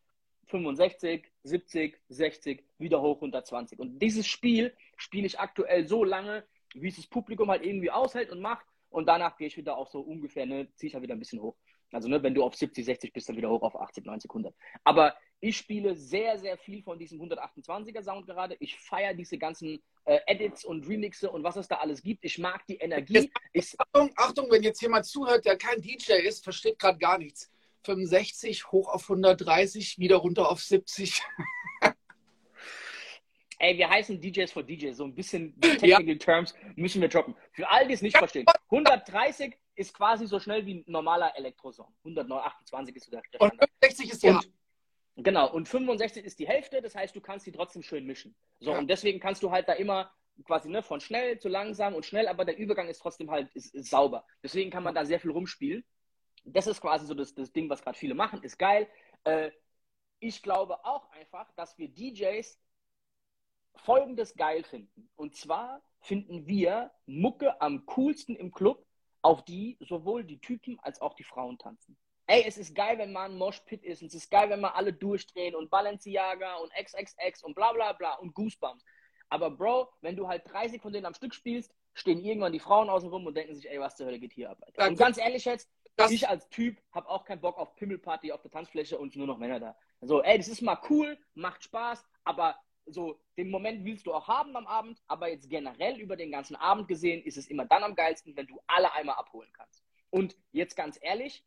Speaker 1: 65, 70, 60, wieder hoch 120. Und dieses Spiel spiele ich aktuell so lange, wie es das Publikum halt irgendwie aushält und macht. Und danach gehe ich wieder auf so ungefähr, ne, ziehe ich halt wieder ein bisschen hoch. Also, ne, wenn du auf 70, 60 bist, dann wieder hoch auf 80, 90, 100. Aber ich spiele sehr, sehr viel von diesem 128er Sound gerade. Ich feiere diese ganzen äh, Edits und Remixe und was es da alles gibt. Ich mag die Energie.
Speaker 2: Ich, Achtung, Achtung, wenn jetzt jemand zuhört, der kein DJ ist, versteht gerade gar nichts. 65 hoch auf 130, wieder runter auf 70.
Speaker 1: Ey, wir heißen DJs for DJs. So ein bisschen Technical ja. Terms müssen wir droppen. Für all die es nicht ja. verstehen. 130 ist quasi so schnell wie ein normaler Elektrosong. 128 ist so der
Speaker 2: Und 65 ist ja.
Speaker 1: Genau, und 65 ist die Hälfte, das heißt, du kannst die trotzdem schön mischen. So, ja. und deswegen kannst du halt da immer quasi ne, von schnell zu langsam und schnell, aber der Übergang ist trotzdem halt ist, ist sauber. Deswegen kann man da sehr viel rumspielen. Das ist quasi so das, das Ding, was gerade viele machen, ist geil. Äh, ich glaube auch einfach, dass wir DJs Folgendes geil finden. Und zwar finden wir Mucke am coolsten im Club, auf die sowohl die Typen als auch die Frauen tanzen. Ey, es ist geil, wenn man ein Moshpit ist. Und es ist geil, wenn man alle durchdrehen und Balenciaga und XXX und bla bla bla und Goosebumps. Aber Bro, wenn du halt 30 von denen am Stück spielst, stehen irgendwann die Frauen außen rum und denken sich, ey, was zur Hölle geht hier ab? Alter. Und ganz ehrlich jetzt, das ich als Typ habe auch keinen Bock auf Pimmelparty auf der Tanzfläche und nur noch Männer da. Also, ey, das ist mal cool, macht Spaß, aber so den Moment willst du auch haben am Abend, aber jetzt generell über den ganzen Abend gesehen ist es immer dann am geilsten, wenn du alle einmal abholen kannst. Und jetzt ganz ehrlich,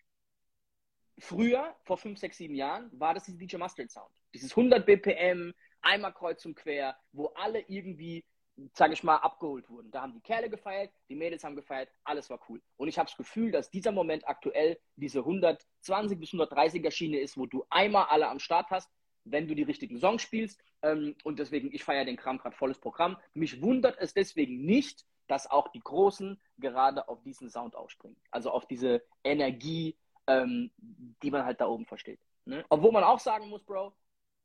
Speaker 1: früher, vor 5, 6, 7 Jahren, war das dieser DJ Mustard Sound. Dieses 100 BPM, einmal kreuz und quer, wo alle irgendwie, sage ich mal, abgeholt wurden. Da haben die Kerle gefeiert, die Mädels haben gefeiert, alles war cool. Und ich habe das Gefühl, dass dieser Moment aktuell diese 120 bis 130er Schiene ist, wo du einmal alle am Start hast wenn du die richtigen Songs spielst. Ähm, und deswegen, ich feiere den Kram gerade volles Programm. Mich wundert es deswegen nicht, dass auch die Großen gerade auf diesen Sound aufspringen. Also auf diese Energie, ähm, die man halt da oben versteht. Ne? Obwohl man auch sagen muss, Bro,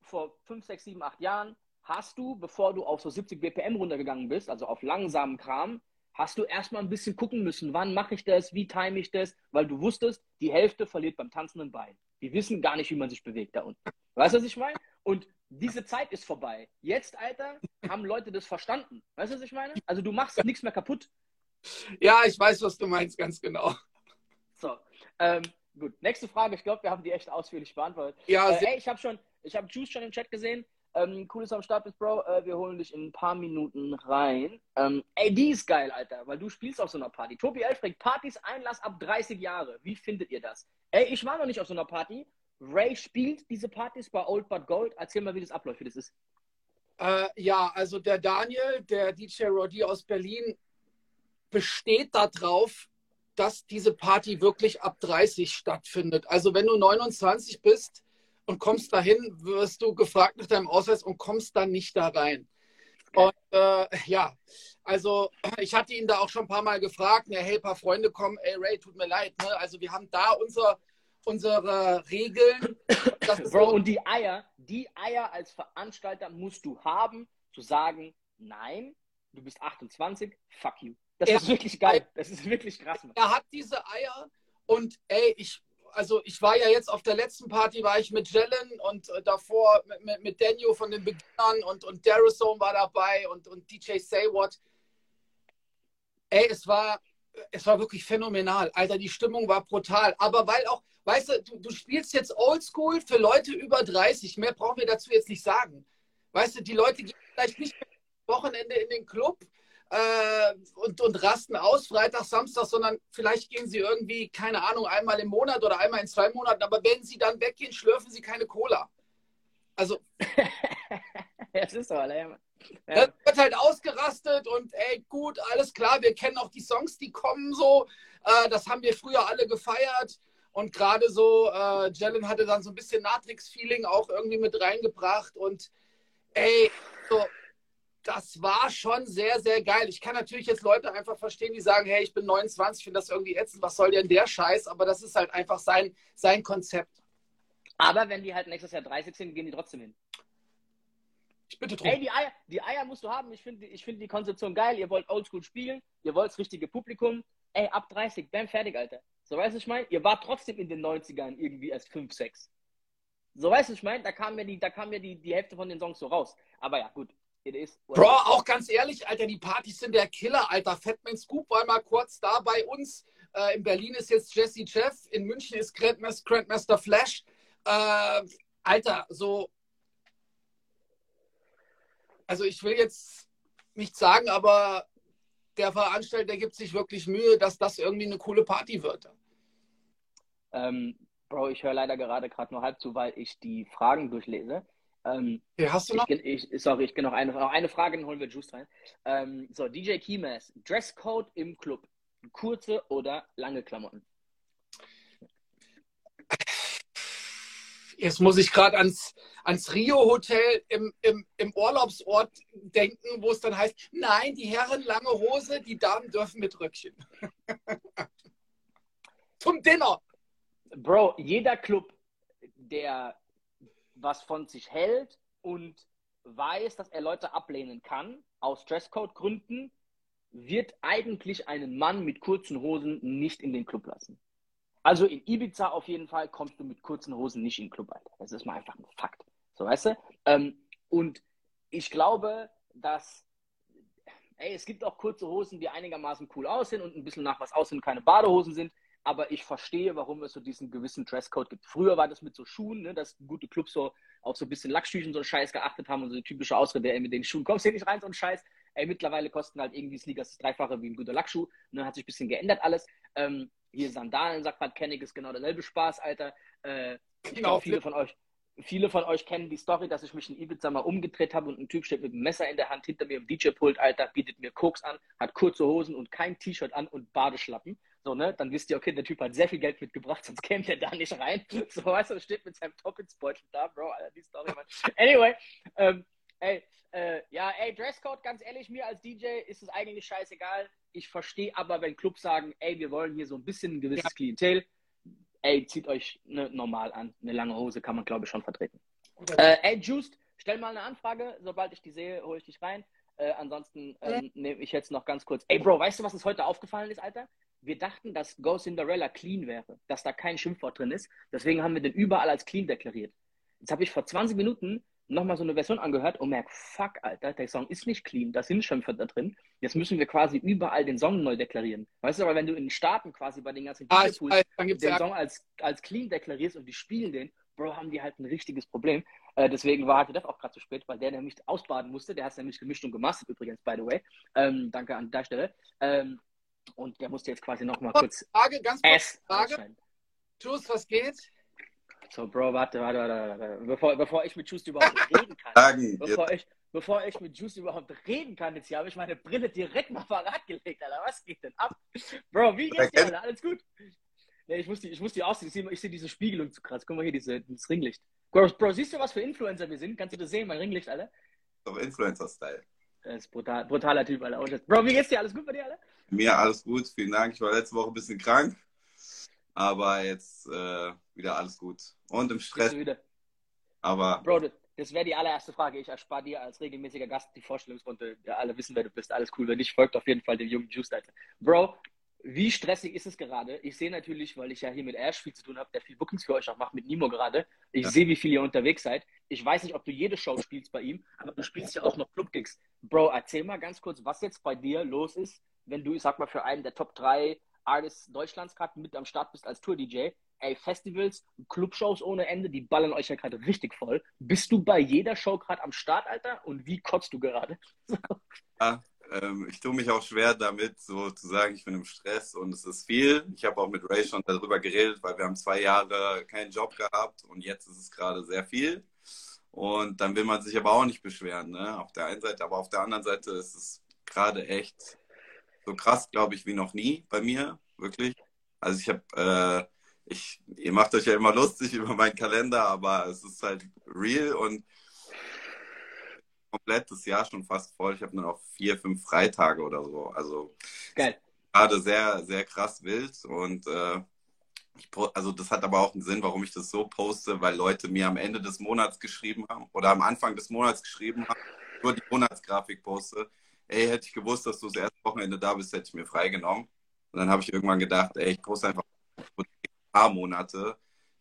Speaker 1: vor 5, 6, 7, 8 Jahren hast du, bevor du auf so 70 BPM runtergegangen bist, also auf langsamen Kram, hast du erstmal ein bisschen gucken müssen, wann mache ich das, wie time ich das, weil du wusstest, die Hälfte verliert beim tanzenden Bein. Die wissen gar nicht, wie man sich bewegt da unten. Weißt du, was ich meine? Und diese Zeit ist vorbei. Jetzt, Alter, haben Leute das verstanden. Weißt du, was ich meine? Also du machst nichts mehr kaputt.
Speaker 2: Ja, ich weiß, was du meinst, ganz genau.
Speaker 1: So, ähm, gut. Nächste Frage. Ich glaube, wir haben die echt ausführlich beantwortet.
Speaker 2: Ja,
Speaker 1: äh, ey, ich habe schon, ich habe Juice schon im Chat gesehen. Ähm, cool, dass du am Start bist, Bro. Äh, wir holen dich in ein paar Minuten rein. Ähm, ey, die ist geil, Alter, weil du spielst auf so einer Party. Tobi Elfrick, Partys Einlass ab 30 Jahre. Wie findet ihr das? Ey, ich war noch nicht auf so einer Party. Ray spielt diese Partys bei Old But Gold. Erzähl mal, wie das abläuft, wie das ist.
Speaker 2: Äh, ja, also der Daniel, der DJ Roddy aus Berlin, besteht darauf, dass diese Party wirklich ab 30 stattfindet. Also wenn du 29 bist und kommst dahin, wirst du gefragt nach deinem Ausweis und kommst dann nicht da rein. Und äh, ja, also ich hatte ihn da auch schon ein paar Mal gefragt, ne, hey, ein paar Freunde kommen, ey Ray, tut mir leid. Ne? Also wir haben da unser unsere Regeln.
Speaker 1: Bro, und die Eier, die Eier als Veranstalter musst du haben, zu sagen, nein, du bist 28, fuck you. Das er ist wirklich geil. Das ist wirklich krass.
Speaker 2: Mann. Er hat diese Eier und ey, ich, also ich war ja jetzt auf der letzten Party, war ich mit Jellen und äh, davor mit, mit, mit Daniel von den Beginnern und, und Darrison war dabei und, und DJ Say What. Ey, es war, es war wirklich phänomenal. Alter, die Stimmung war brutal. Aber weil auch, weißt du, du, du spielst jetzt Oldschool für Leute über 30. Mehr brauchen wir dazu jetzt nicht sagen. Weißt du, die Leute gehen vielleicht nicht Wochenende in den Club äh, und, und rasten aus, Freitag, Samstag, sondern vielleicht gehen sie irgendwie, keine Ahnung, einmal im Monat oder einmal in zwei Monaten. Aber wenn sie dann weggehen, schlürfen sie keine Cola. Also.
Speaker 1: das ist so, ja.
Speaker 2: Ja. wird halt ausgerastet und ey, gut, alles klar, wir kennen auch die Songs, die kommen so. Äh, das haben wir früher alle gefeiert. Und gerade so, äh, Jalen hatte dann so ein bisschen Matrix-Feeling auch irgendwie mit reingebracht. Und ey, so, das war schon sehr, sehr geil. Ich kann natürlich jetzt Leute einfach verstehen, die sagen, hey, ich bin 29, finde das irgendwie ätzend, was soll denn der Scheiß? Aber das ist halt einfach sein, sein Konzept.
Speaker 1: Aber wenn die halt nächstes Jahr 30 sind, gehen die trotzdem hin. Ich bitte drum. Ey, die Eier, die Eier musst du haben. Ich finde ich find die Konzeption geil. Ihr wollt oldschool spielen, ihr wollt das richtige Publikum. Ey, ab 30, bam, fertig, Alter. So weißt du, ich meine, ihr wart trotzdem in den 90ern irgendwie erst 5, 6. So weißt du, ich meine, da kam ja, die, da kam ja die, die Hälfte von den Songs so raus. Aber ja, gut.
Speaker 2: Bro, auch ganz ehrlich, Alter, die Partys sind der Killer, Alter. Fatman Scoop war mal kurz da bei uns. Äh, in Berlin ist jetzt Jesse Jeff, in München ist Grandmaster, Grandmaster Flash. Äh, Alter, so. Also ich will jetzt nichts sagen, aber der Veranstalter gibt sich wirklich Mühe, dass das irgendwie eine coole Party wird.
Speaker 1: Ähm, Bro, ich höre leider gerade gerade nur halb zu, weil ich die Fragen durchlese. Ähm,
Speaker 2: okay, hast du noch?
Speaker 1: Ich, ich, sorry, ich gehe noch eine, noch eine Frage, dann holen wir Juice rein. Ähm, so, DJ Keymas, Dresscode im Club. Kurze oder lange Klamotten?
Speaker 2: Jetzt muss ich gerade ans, ans Rio-Hotel im, im, im Urlaubsort denken, wo es dann heißt, nein, die Herren lange Hose, die Damen dürfen mit Röckchen. Zum Dinner.
Speaker 1: Bro, jeder Club, der was von sich hält und weiß, dass er Leute ablehnen kann, aus Dresscode-Gründen, wird eigentlich einen Mann mit kurzen Hosen nicht in den Club lassen. Also in Ibiza auf jeden Fall kommst du mit kurzen Hosen nicht in den Club, Alter. Das ist mal einfach ein Fakt. So, weißt du? Ähm, und ich glaube, dass, ey, es gibt auch kurze Hosen, die einigermaßen cool aussehen und ein bisschen nach was aussehen, keine Badehosen sind aber ich verstehe, warum es so diesen gewissen Dresscode gibt. Früher war das mit so Schuhen, ne, dass gute Clubs so auf so ein bisschen Lackstüchen so einen Scheiß geachtet haben und so eine typische Ausrede, ey, mit den Schuhen kommst du hier nicht rein, so ein Scheiß. Ey, mittlerweile kosten halt irgendwie Sneakers das Dreifache wie ein guter Lackschuh. Ne, hat sich ein bisschen geändert alles. Ähm, hier Sandalen, sagt man, Kennig ist genau derselbe Spaß, Alter. Äh, ich genau, glaube, viele von euch, viele von euch kennen die Story, dass ich mich in Ibiza mal umgedreht habe und ein Typ steht mit einem Messer in der Hand hinter mir im DJ-Pult, Alter, bietet mir Koks an, hat kurze Hosen und kein T-Shirt an und Badeschlappen. So, ne? Dann wisst ihr, okay, der Typ hat sehr viel Geld mitgebracht, sonst käme der da nicht rein. So, weißt du, steht mit seinem Top ins Beutel da, Bro, Alter, die Story, Mann. Anyway, ähm, ey, äh, ja, ey, Dresscode, ganz ehrlich, mir als DJ ist es eigentlich scheißegal. Ich verstehe aber, wenn Clubs sagen, ey, wir wollen hier so ein bisschen ein gewisses ja. Klientel, ey, zieht euch ne, normal an. Eine lange Hose kann man, glaube ich, schon vertreten. Äh, ey, Juiced, stell mal eine Anfrage. Sobald ich die sehe, hole ich dich rein. Äh, ansonsten ähm, nehme ich jetzt noch ganz kurz. Ey, Bro, weißt du, was uns heute aufgefallen ist, Alter? Wir dachten, dass Go Cinderella clean wäre, dass da kein Schimpfwort drin ist. Deswegen haben wir den überall als clean deklariert. Jetzt habe ich vor 20 Minuten nochmal so eine Version angehört und merke, fuck, Alter, der Song ist nicht clean, da sind Schimpfer da drin. Jetzt müssen wir quasi überall den Song neu deklarieren. Weißt du, aber wenn du in den Staaten quasi bei den ganzen ah,
Speaker 2: Pools
Speaker 1: den ja Song als, als clean deklarierst und die spielen den, Bro, haben die halt ein richtiges Problem. Äh, deswegen war HTDF auch gerade zu spät, weil der nämlich ausbaden musste. Der hat es nämlich gemischt und gemastert übrigens, by the way. Ähm, danke an der Stelle. Ähm, und der musste jetzt quasi noch mal kurz.
Speaker 2: Frage, ganz kurz Frage. Juice, was geht?
Speaker 1: So, Bro, warte, warte, warte, warte. Bevor, bevor ich mit Juice überhaupt reden kann. Sagen, bevor, ich, bevor ich mit Juice überhaupt reden kann, jetzt hier habe ich meine Brille direkt mal parat gelegt, Alter. Was geht denn ab? Bro, wie geht's dir, Alter? Alles gut? Nee, ich muss die, ich muss die aussehen. Ich sehe, ich sehe diese Spiegelung zu krass. Guck mal hier, diese, dieses Ringlicht. Bro, Bro, siehst du, was für Influencer wir sind? Kannst du das sehen, mein Ringlicht, Alter?
Speaker 3: So Influencer-Style.
Speaker 1: Das ist brutal, brutaler Typ, Alter. Bro, wie geht's dir? Alles gut bei dir, Alter?
Speaker 3: Mir alles gut, vielen Dank. Ich war letzte Woche ein bisschen krank, aber jetzt äh, wieder alles gut. Und im Stress. Aber.
Speaker 1: Bro, das wäre die allererste Frage. Ich erspare dir als regelmäßiger Gast die Vorstellungsrunde. Ja, alle wissen, wer du bist. Alles cool. Wenn nicht, folgt auf jeden Fall dem jungen Juice. Alter. Bro, wie stressig ist es gerade? Ich sehe natürlich, weil ich ja hier mit Ash viel zu tun habe, der viel Bookings für euch auch macht, mit Nimo gerade. Ich ja. sehe, wie viel ihr unterwegs seid. Ich weiß nicht, ob du jede Show spielst bei ihm, aber du spielst ja auch noch Clubgigs. Bro, erzähl mal ganz kurz, was jetzt bei dir los ist, wenn du, ich sag mal, für einen der Top 3 Artists Deutschlands gerade mit am Start bist als Tour-DJ. Ey, Festivals, Clubshows ohne Ende, die ballern euch ja gerade richtig voll. Bist du bei jeder Show gerade am Start, Alter? Und wie kotzt du gerade?
Speaker 3: ja, ähm, ich tue mich auch schwer damit, so zu sagen, ich bin im Stress und es ist viel. Ich habe auch mit Ray schon darüber geredet, weil wir haben zwei Jahre keinen Job gehabt und jetzt ist es gerade sehr viel. Und dann will man sich aber auch nicht beschweren, ne? Auf der einen Seite, aber auf der anderen Seite ist es gerade echt so krass, glaube ich, wie noch nie bei mir, wirklich. Also ich habe, äh, ich, ihr macht euch ja immer lustig über meinen Kalender, aber es ist halt real und komplett das Jahr schon fast voll. Ich habe nur noch vier, fünf Freitage oder so. Also gerade sehr, sehr krass wild und äh, ich, also das hat aber auch einen Sinn, warum ich das so poste, weil Leute mir am Ende des Monats geschrieben haben oder am Anfang des Monats geschrieben haben, nur die Monatsgrafik poste. Ey, hätte ich gewusst, dass du das erste Wochenende da bist, hätte ich mir freigenommen. Und dann habe ich irgendwann gedacht, ey, ich poste einfach ein paar Monate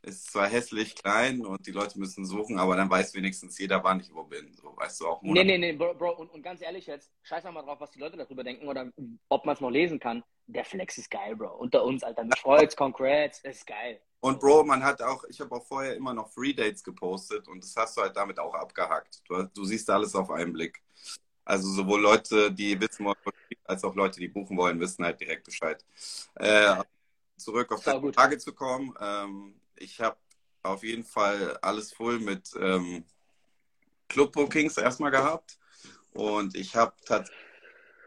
Speaker 3: ist zwar hässlich klein und die Leute müssen suchen, aber dann weiß wenigstens jeder, wann ich wo bin. So, weißt du auch.
Speaker 1: Nee, nee, nee, Bro, Bro und, und, ganz ehrlich jetzt, scheiß mal drauf, was die Leute darüber denken oder ob man es noch lesen kann. Der Flex ist geil, Bro. Unter uns, Alter. Mit Kreuz, Congrats, ist geil.
Speaker 3: Und Bro, man hat auch, ich habe auch vorher immer noch Free Dates gepostet und das hast du halt damit auch abgehackt. Du, du siehst alles auf einen Blick. Also sowohl Leute, die wissen wollen, als auch Leute, die buchen wollen, wissen halt direkt Bescheid. Äh, zurück auf die Frage zu kommen. Ähm, ich habe auf jeden Fall alles voll mit ähm, Club-Bookings erstmal gehabt. Und ich habe tatsächlich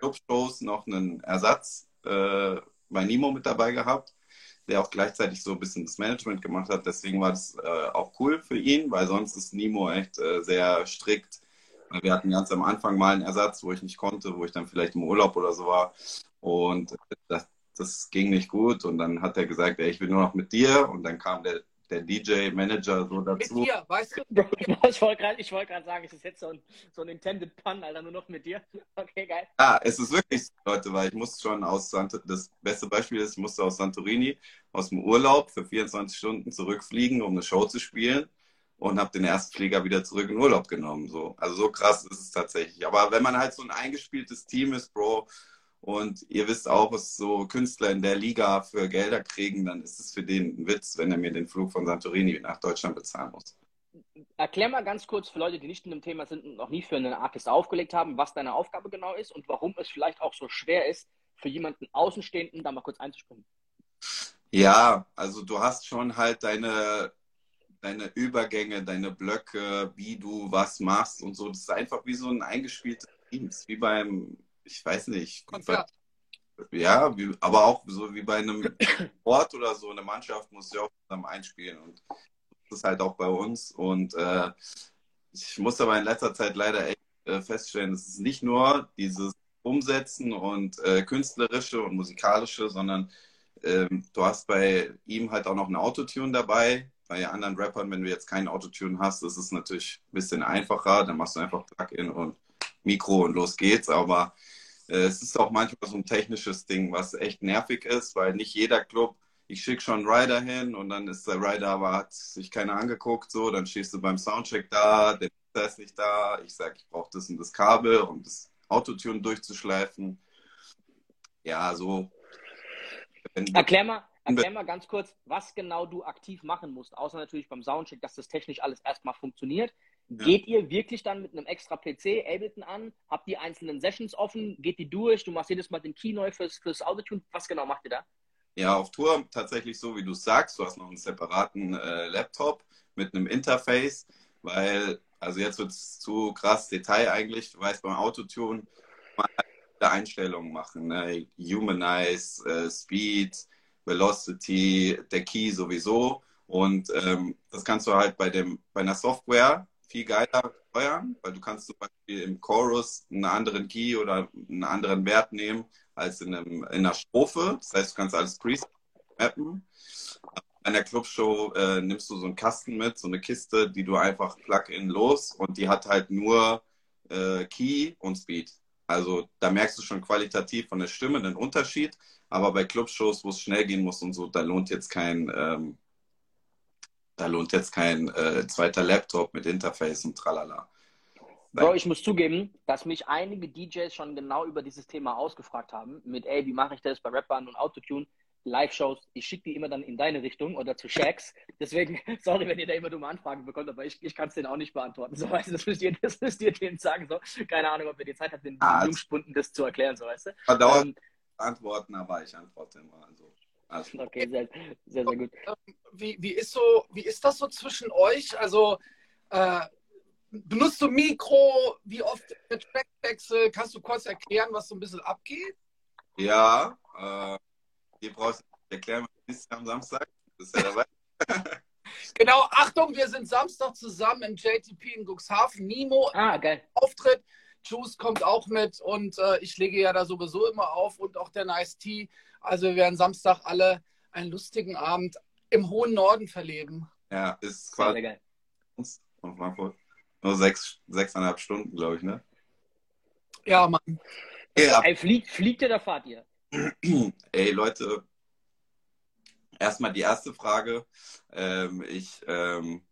Speaker 3: Club-Shows noch einen Ersatz äh, bei Nimo mit dabei gehabt, der auch gleichzeitig so ein bisschen das Management gemacht hat. Deswegen war das äh, auch cool für ihn, weil sonst ist Nimo echt äh, sehr strikt. Wir hatten ganz am Anfang mal einen Ersatz, wo ich nicht konnte, wo ich dann vielleicht im Urlaub oder so war. Und das, das ging nicht gut. Und dann hat er gesagt, ey, ich will nur noch mit dir. Und dann kam der, der DJ-Manager so dazu.
Speaker 2: Mit dir, weißt du?
Speaker 1: ich wollte gerade wollt sagen, es ist jetzt so ein, so ein Intended Pun, Alter, nur noch mit dir. Okay, geil.
Speaker 3: Ja, es ist wirklich so, Leute, weil ich musste schon aus Sant das beste Beispiel ist, ich musste aus Santorini, aus dem Urlaub für 24 Stunden zurückfliegen, um eine Show zu spielen und habe den ersten Flieger wieder zurück in Urlaub genommen. So. Also so krass ist es tatsächlich. Aber wenn man halt so ein eingespieltes Team ist, Bro, und ihr wisst auch, was so Künstler in der Liga für Gelder kriegen, dann ist es für den ein Witz, wenn er mir den Flug von Santorini nach Deutschland bezahlen muss.
Speaker 1: Erklär mal ganz kurz für Leute, die nicht in dem Thema sind und noch nie für einen Artist aufgelegt haben, was deine Aufgabe genau ist und warum es vielleicht auch so schwer ist, für jemanden Außenstehenden da mal kurz einzuspringen.
Speaker 3: Ja, also du hast schon halt deine, deine Übergänge, deine Blöcke, wie du was machst und so. Das ist einfach wie so ein eingespieltes Team, wie beim ich weiß nicht. Konzert. Ja, wie, aber auch so wie bei einem Sport oder so, eine Mannschaft muss ja auch zusammen einspielen und das ist halt auch bei uns und äh, ich muss aber in letzter Zeit leider echt äh, feststellen, es ist nicht nur dieses Umsetzen und äh, künstlerische und musikalische, sondern ähm, du hast bei ihm halt auch noch ein Autotune dabei. Bei anderen Rappern, wenn du jetzt kein Autotune hast, ist es natürlich ein bisschen einfacher. Dann machst du einfach Plugin und Mikro und los geht's. Aber äh, es ist auch manchmal so ein technisches Ding, was echt nervig ist, weil nicht jeder Club, ich schicke schon einen Rider hin und dann ist der Rider aber hat sich keiner angeguckt, so, dann stehst du beim Soundcheck da, der ist nicht da, ich sage, ich brauche das und das Kabel, um das Autotune durchzuschleifen. Ja, so.
Speaker 1: Erklär mal, erklär mal ganz kurz, was genau du aktiv machen musst, außer natürlich beim Soundcheck, dass das technisch alles erstmal funktioniert. Geht ihr wirklich dann mit einem extra PC Ableton an? Habt die einzelnen Sessions offen? Geht die durch? Du machst jedes Mal den Key neu fürs, fürs Autotune. Was genau macht ihr da?
Speaker 3: Ja, auf Tour tatsächlich so, wie du sagst. Du hast noch einen separaten äh, Laptop mit einem Interface, weil, also jetzt wird es zu krass Detail eigentlich. Du weißt, beim Autotune man Einstellungen machen. Ne? Humanize, äh, Speed, Velocity, der Key sowieso. Und ähm, das kannst du halt bei, dem, bei einer Software viel geiler steuern, weil du kannst zum Beispiel im Chorus einen anderen Key oder einen anderen Wert nehmen als in, einem, in einer Strophe. Das heißt, du kannst alles pre mappen. Bei einer Clubshow äh, nimmst du so einen Kasten mit, so eine Kiste, die du einfach plug-in los und die hat halt nur äh, Key und Speed. Also da merkst du schon qualitativ von der Stimme einen Unterschied, aber bei Clubshows, wo es schnell gehen muss und so, da lohnt jetzt kein ähm, da lohnt jetzt kein äh, zweiter Laptop mit Interface und tralala.
Speaker 1: Bro, ich muss zugeben, dass mich einige DJs schon genau über dieses Thema ausgefragt haben. Mit, ey, wie mache ich das bei Rappern und Autotune? Live-Shows, ich schicke die immer dann in deine Richtung oder zu Shacks. Deswegen, sorry, wenn ihr da immer dumme Anfragen bekommt, aber ich, ich kann es denen auch nicht beantworten. So, weißt du, das müsst ihr, das müsst ihr denen sagen. So. Keine Ahnung, ob ihr die Zeit habt, den ah, Jungspunden das zu erklären, so weißt du.
Speaker 3: Verdauert ähm, Antworten, aber ich antworte immer. Also.
Speaker 1: Also. Okay, sehr, sehr, sehr gut.
Speaker 2: Ähm, wie, wie, ist so, wie ist das so zwischen euch? Also äh, benutzt du Mikro? Wie oft der Trackwechsel? Kannst du kurz erklären, was so ein bisschen abgeht?
Speaker 3: Ja, äh, ihr braucht erklären, was ist am Samstag. Das ist ja dabei.
Speaker 2: Genau, Achtung, wir sind Samstag zusammen im JTP in Cuxhaven. Nimo
Speaker 1: Ah, geil.
Speaker 2: Auftritt. Juice kommt auch mit und äh, ich lege ja da sowieso immer auf und auch der Nice Tea. Also wir werden Samstag alle einen lustigen Abend im hohen Norden verleben.
Speaker 3: Ja, ist quasi
Speaker 1: sehr geil.
Speaker 3: uns von Frankfurt. Nur sechs, sechseinhalb Stunden, glaube ich, ne?
Speaker 2: Ja, Mann.
Speaker 3: Ja,
Speaker 1: Ey, fliegt, fliegt ihr oder fahrt ihr?
Speaker 3: ey, Leute, erstmal die erste Frage. Ähm, ich ähm,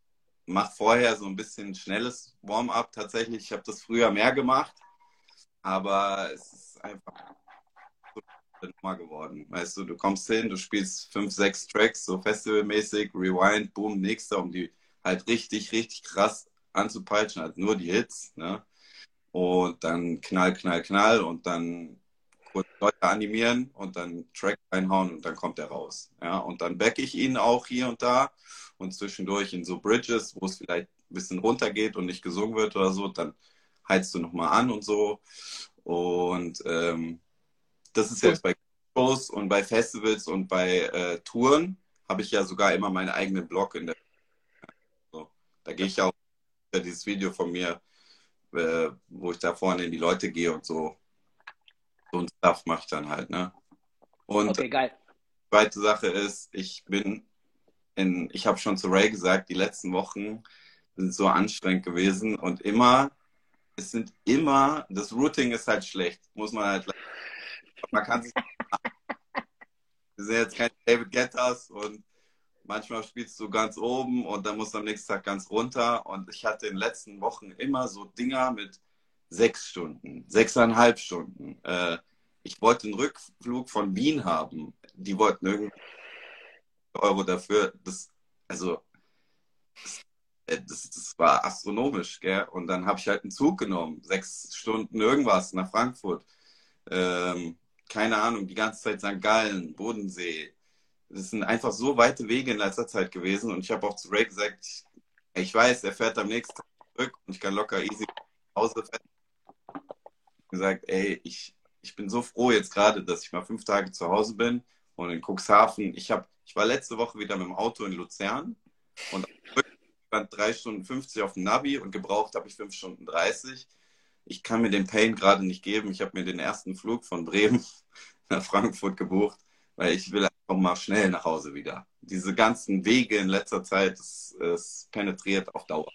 Speaker 3: mache vorher so ein bisschen schnelles Warm-up tatsächlich. Ich habe das früher mehr gemacht, aber es ist einfach eine Nummer geworden. Weißt du, du kommst hin, du spielst fünf, sechs Tracks, so festivalmäßig, Rewind, Boom, nächster, um die halt richtig, richtig krass anzupeitschen, halt nur die Hits, ne? Und dann knall, knall, knall und dann kurz Leute animieren und dann Track reinhauen und dann kommt er raus. Ja, und dann backe ich ihn auch hier und da und zwischendurch in so Bridges, wo es vielleicht ein bisschen runtergeht und nicht gesungen wird oder so, dann heizt du nochmal an und so. Und ähm, das ist jetzt bei Shows und bei Festivals und bei äh, Touren habe ich ja sogar immer meinen eigenen Blog in der. So, da gehe ich ja auch dieses Video von mir, äh, wo ich da vorne in die Leute gehe und so. So ein Stuff mache ich dann halt, ne? Und
Speaker 1: Okay, geil.
Speaker 3: zweite Sache ist, ich bin in, ich habe schon zu Ray gesagt, die letzten Wochen sind so anstrengend gewesen und immer, es sind immer, das Routing ist halt schlecht, muss man halt, man kann sich, wir sind jetzt kein David Gettas und manchmal spielst du ganz oben und dann musst du am nächsten Tag ganz runter und ich hatte in den letzten Wochen immer so Dinger mit sechs Stunden, sechseinhalb Stunden. Äh, ich wollte einen Rückflug von Wien haben. Die wollten irgendwie Euro dafür. Das, also, äh, das, das war astronomisch, gell? Und dann habe ich halt einen Zug genommen, sechs Stunden irgendwas nach Frankfurt. Ähm, keine Ahnung, die ganze Zeit St. Gallen, Bodensee. Das sind einfach so weite Wege in letzter Zeit gewesen. Und ich habe auch zu Ray gesagt, ich, ich weiß, er fährt am nächsten Tag zurück und ich kann locker easy nach Hause fahren. gesagt, ey, ich, ich bin so froh jetzt gerade, dass ich mal fünf Tage zu Hause bin und in Cuxhaven. Ich, hab, ich war letzte Woche wieder mit dem Auto in Luzern und stand drei Stunden 50 auf dem Navi und gebraucht habe ich fünf Stunden 30. Ich kann mir den Pain gerade nicht geben. Ich habe mir den ersten Flug von Bremen nach Frankfurt gebucht, weil ich will einfach mal schnell nach Hause wieder. Diese ganzen Wege in letzter Zeit, es, es penetriert auf Dauer.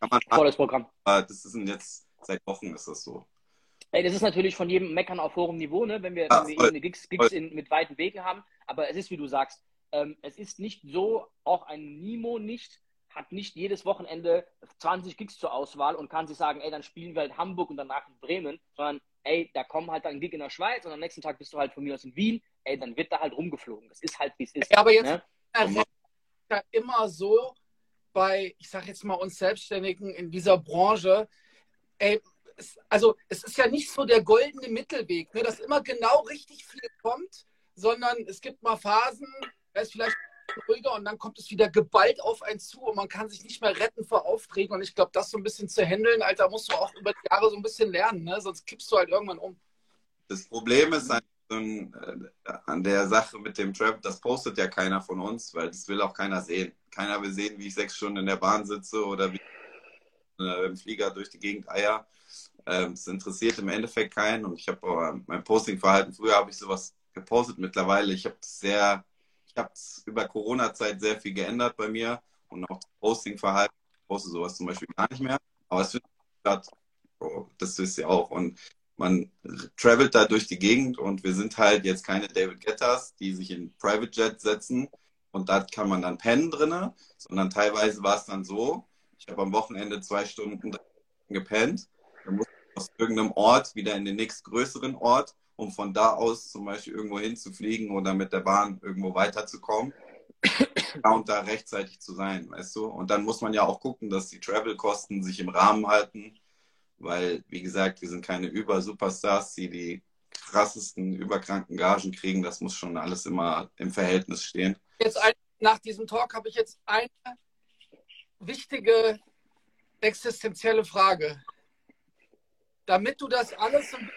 Speaker 3: Kann man
Speaker 1: Volles Programm.
Speaker 3: aber das ist jetzt seit Wochen ist das so.
Speaker 1: Ey, das ist natürlich von jedem Meckern auf hohem Niveau, ne? wenn wir,
Speaker 3: Ja,
Speaker 1: wenn wir
Speaker 3: voll.
Speaker 1: Gigs, Gigs in, mit weiten Wegen haben. Aber es ist, wie du sagst, ähm, es ist nicht so, auch ein Nimo nicht, hat nicht jedes Wochenende 20 Gigs zur Auswahl und kann sich sagen, ey, dann spielen wir halt Hamburg und danach in Bremen, sondern ey, da kommen halt dann ein Gig in der Schweiz und am nächsten Tag bist du halt von mir aus in Wien, ey, dann wird da halt rumgeflogen. Das ist halt, wie es ist.
Speaker 2: Ja, aber jetzt
Speaker 1: Ne?
Speaker 2: ja immer so bei, ich sage jetzt mal uns Selbstständigen in dieser Branche, ey, es, also es ist ja nicht so der goldene Mittelweg, ne, dass immer genau richtig viel kommt, sondern es gibt mal Phasen, da ist vielleicht ruhiger und dann kommt es wieder geballt auf einen zu und man kann sich nicht mehr retten vor Aufträgen und ich glaube, das so ein bisschen zu handeln, Alter, musst du auch über die Jahre so ein bisschen lernen, ne? sonst kippst du halt irgendwann um.
Speaker 3: Das Problem ist an, äh, an der Sache mit dem Trap, das postet ja keiner von uns, weil das will auch keiner sehen. Keiner will sehen, wie ich sechs Stunden in der Bahn sitze oder wie äh, im Flieger durch die Gegend eier. Ähm, Es interessiert im Endeffekt keinen und ich habe aber mein Postingverhalten, früher habe ich sowas gepostet, mittlerweile, ich habe sehr, ich habe über Corona-Zeit sehr viel geändert bei mir und auch das Postingverhalten, ich poste sowas zum Beispiel gar nicht mehr, aber es findet statt, Oh, das wisst ihr auch. Und man travelt da durch die Gegend und wir sind halt jetzt keine David Gettas, die sich in Private Jet setzen und da kann man dann pennen drinnen, sondern teilweise war es dann so, ich habe am Wochenende zwei Stunden gepennt, dann musste ich aus irgendeinem Ort wieder in den nächstgrößeren Ort, um von da aus zum Beispiel irgendwo hinzufliegen oder mit der Bahn irgendwo weiterzukommen. Da und da rechtzeitig zu sein, weißt du? Und dann muss man ja auch gucken, dass die Travel-Kosten sich im Rahmen halten, weil, wie gesagt, wir sind keine Über-Superstars, die die krassesten, überkranken Gagen kriegen. Das muss schon alles immer im Verhältnis stehen.
Speaker 2: Jetzt ein, nach diesem Talk habe ich jetzt eine wichtige existenzielle Frage. Damit du das alles ein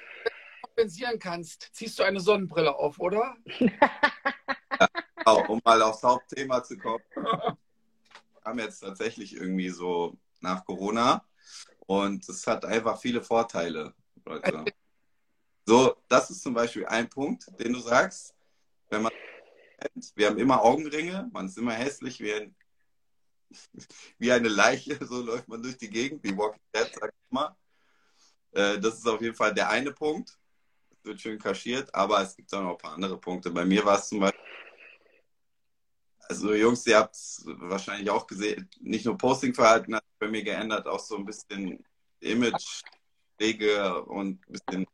Speaker 2: kompensieren kannst, ziehst du eine Sonnenbrille auf, oder?
Speaker 3: Auch, um mal aufs Hauptthema zu kommen. kam jetzt tatsächlich irgendwie so nach Corona und es hat einfach viele Vorteile, Leute. So, das ist zum Beispiel ein Punkt, den du sagst. Wenn man wir haben immer Augenringe, man ist immer hässlich wie, ein, wie eine Leiche, so läuft man durch die Gegend, wie Walking Dead, sag ich immer. Äh, das ist auf jeden Fall der eine Punkt. Wird schön kaschiert, aber es gibt auch noch ein paar andere Punkte. Bei mir war es zum Beispiel also Jungs, ihr habt es wahrscheinlich auch gesehen, nicht nur Postingverhalten hat bei mir geändert, auch so ein bisschen Image, Wege und ein bisschen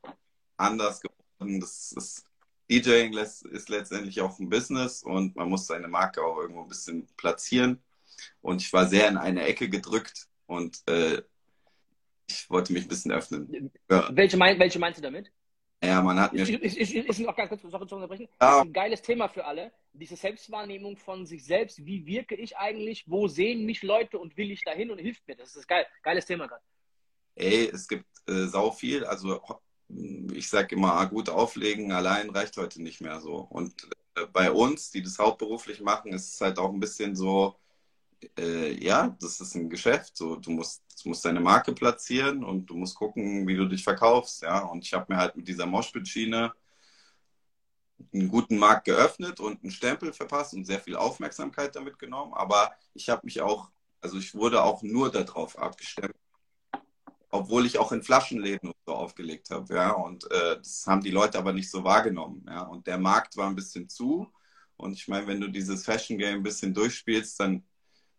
Speaker 3: anders geworden. Das ist, DJing ist letztendlich auch ein Business und man muss seine Marke auch irgendwo ein bisschen platzieren. Und ich war sehr in eine Ecke gedrückt und äh, ich wollte mich ein bisschen öffnen.
Speaker 1: Ja. Welche, mein, welche meinst du damit?
Speaker 3: Ja, man hat mir.
Speaker 1: Ist, ist, ist, ist auch ganz kurz, Sache zu unterbrechen. Ja. ist ein geiles Thema für alle. Diese Selbstwahrnehmung von sich selbst. Wie wirke ich eigentlich? Wo sehen mich Leute und will ich dahin und hilft mir? Das ist geil. Geiles Thema gerade.
Speaker 3: Ey, es gibt äh, sau viel. Also, ich sage immer, ah, gut auflegen allein reicht heute nicht mehr so. Und äh, bei uns, die das hauptberuflich machen, ist es halt auch ein bisschen so, äh, ja, das ist ein Geschäft. So, du musst, du musst deine Marke platzieren und du musst gucken, wie du dich verkaufst. Ja, und ich habe mir halt mit dieser Moshpit-Schiene einen guten Markt geöffnet und einen Stempel verpasst und sehr viel Aufmerksamkeit damit genommen. Aber ich habe mich auch, also ich wurde auch nur darauf abgestimmt, obwohl ich auch in Flaschenläden so aufgelegt habe. Ja, und äh, das haben die Leute aber nicht so wahrgenommen. Ja, und der Markt war ein bisschen zu. Und ich meine, wenn du dieses Fashion Game ein bisschen durchspielst, dann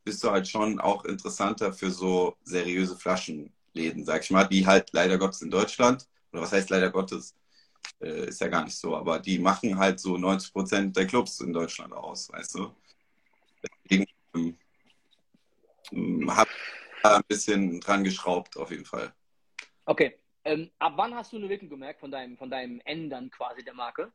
Speaker 3: bist du halt schon auch interessanter für so seriöse Flaschenläden, sag ich mal, die halt leider Gottes in Deutschland, oder was heißt leider Gottes, äh, ist ja gar nicht so, aber die machen halt so 90 Prozent der Clubs in Deutschland aus, weißt du. Deswegen ähm, habe ich da ein bisschen dran geschraubt, auf jeden Fall.
Speaker 1: Okay. Ähm, ab wann hast du eine Wirkung gemerkt von deinem, von deinem Ändern quasi der Marke?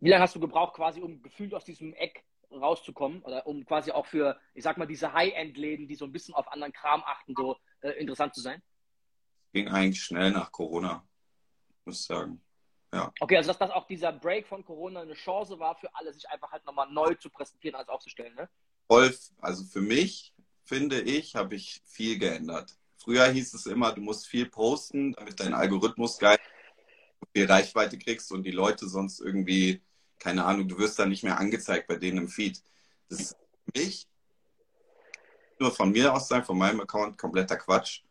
Speaker 1: Wie lange hast du gebraucht, quasi, um gefühlt aus diesem Eck rauszukommen oder um quasi auch für, ich sag mal, diese High-End-Läden, die so ein bisschen auf anderen Kram achten, so äh, interessant zu sein?
Speaker 3: Ging eigentlich schnell nach Corona, muss ich sagen. Ja.
Speaker 1: Okay, also dass das auch dieser Break von Corona eine Chance war für alle, sich einfach halt nochmal neu zu präsentieren, als aufzustellen, ne?
Speaker 3: Wolf, also für mich, finde ich, habe ich viel geändert. Früher hieß es immer, du musst viel posten, damit dein Algorithmus geil viel Reichweite kriegst und die Leute sonst irgendwie keine Ahnung, du wirst dann nicht mehr angezeigt bei denen im Feed. Das ist für mich, nur von mir aus sagen, von meinem Account, kompletter Quatsch.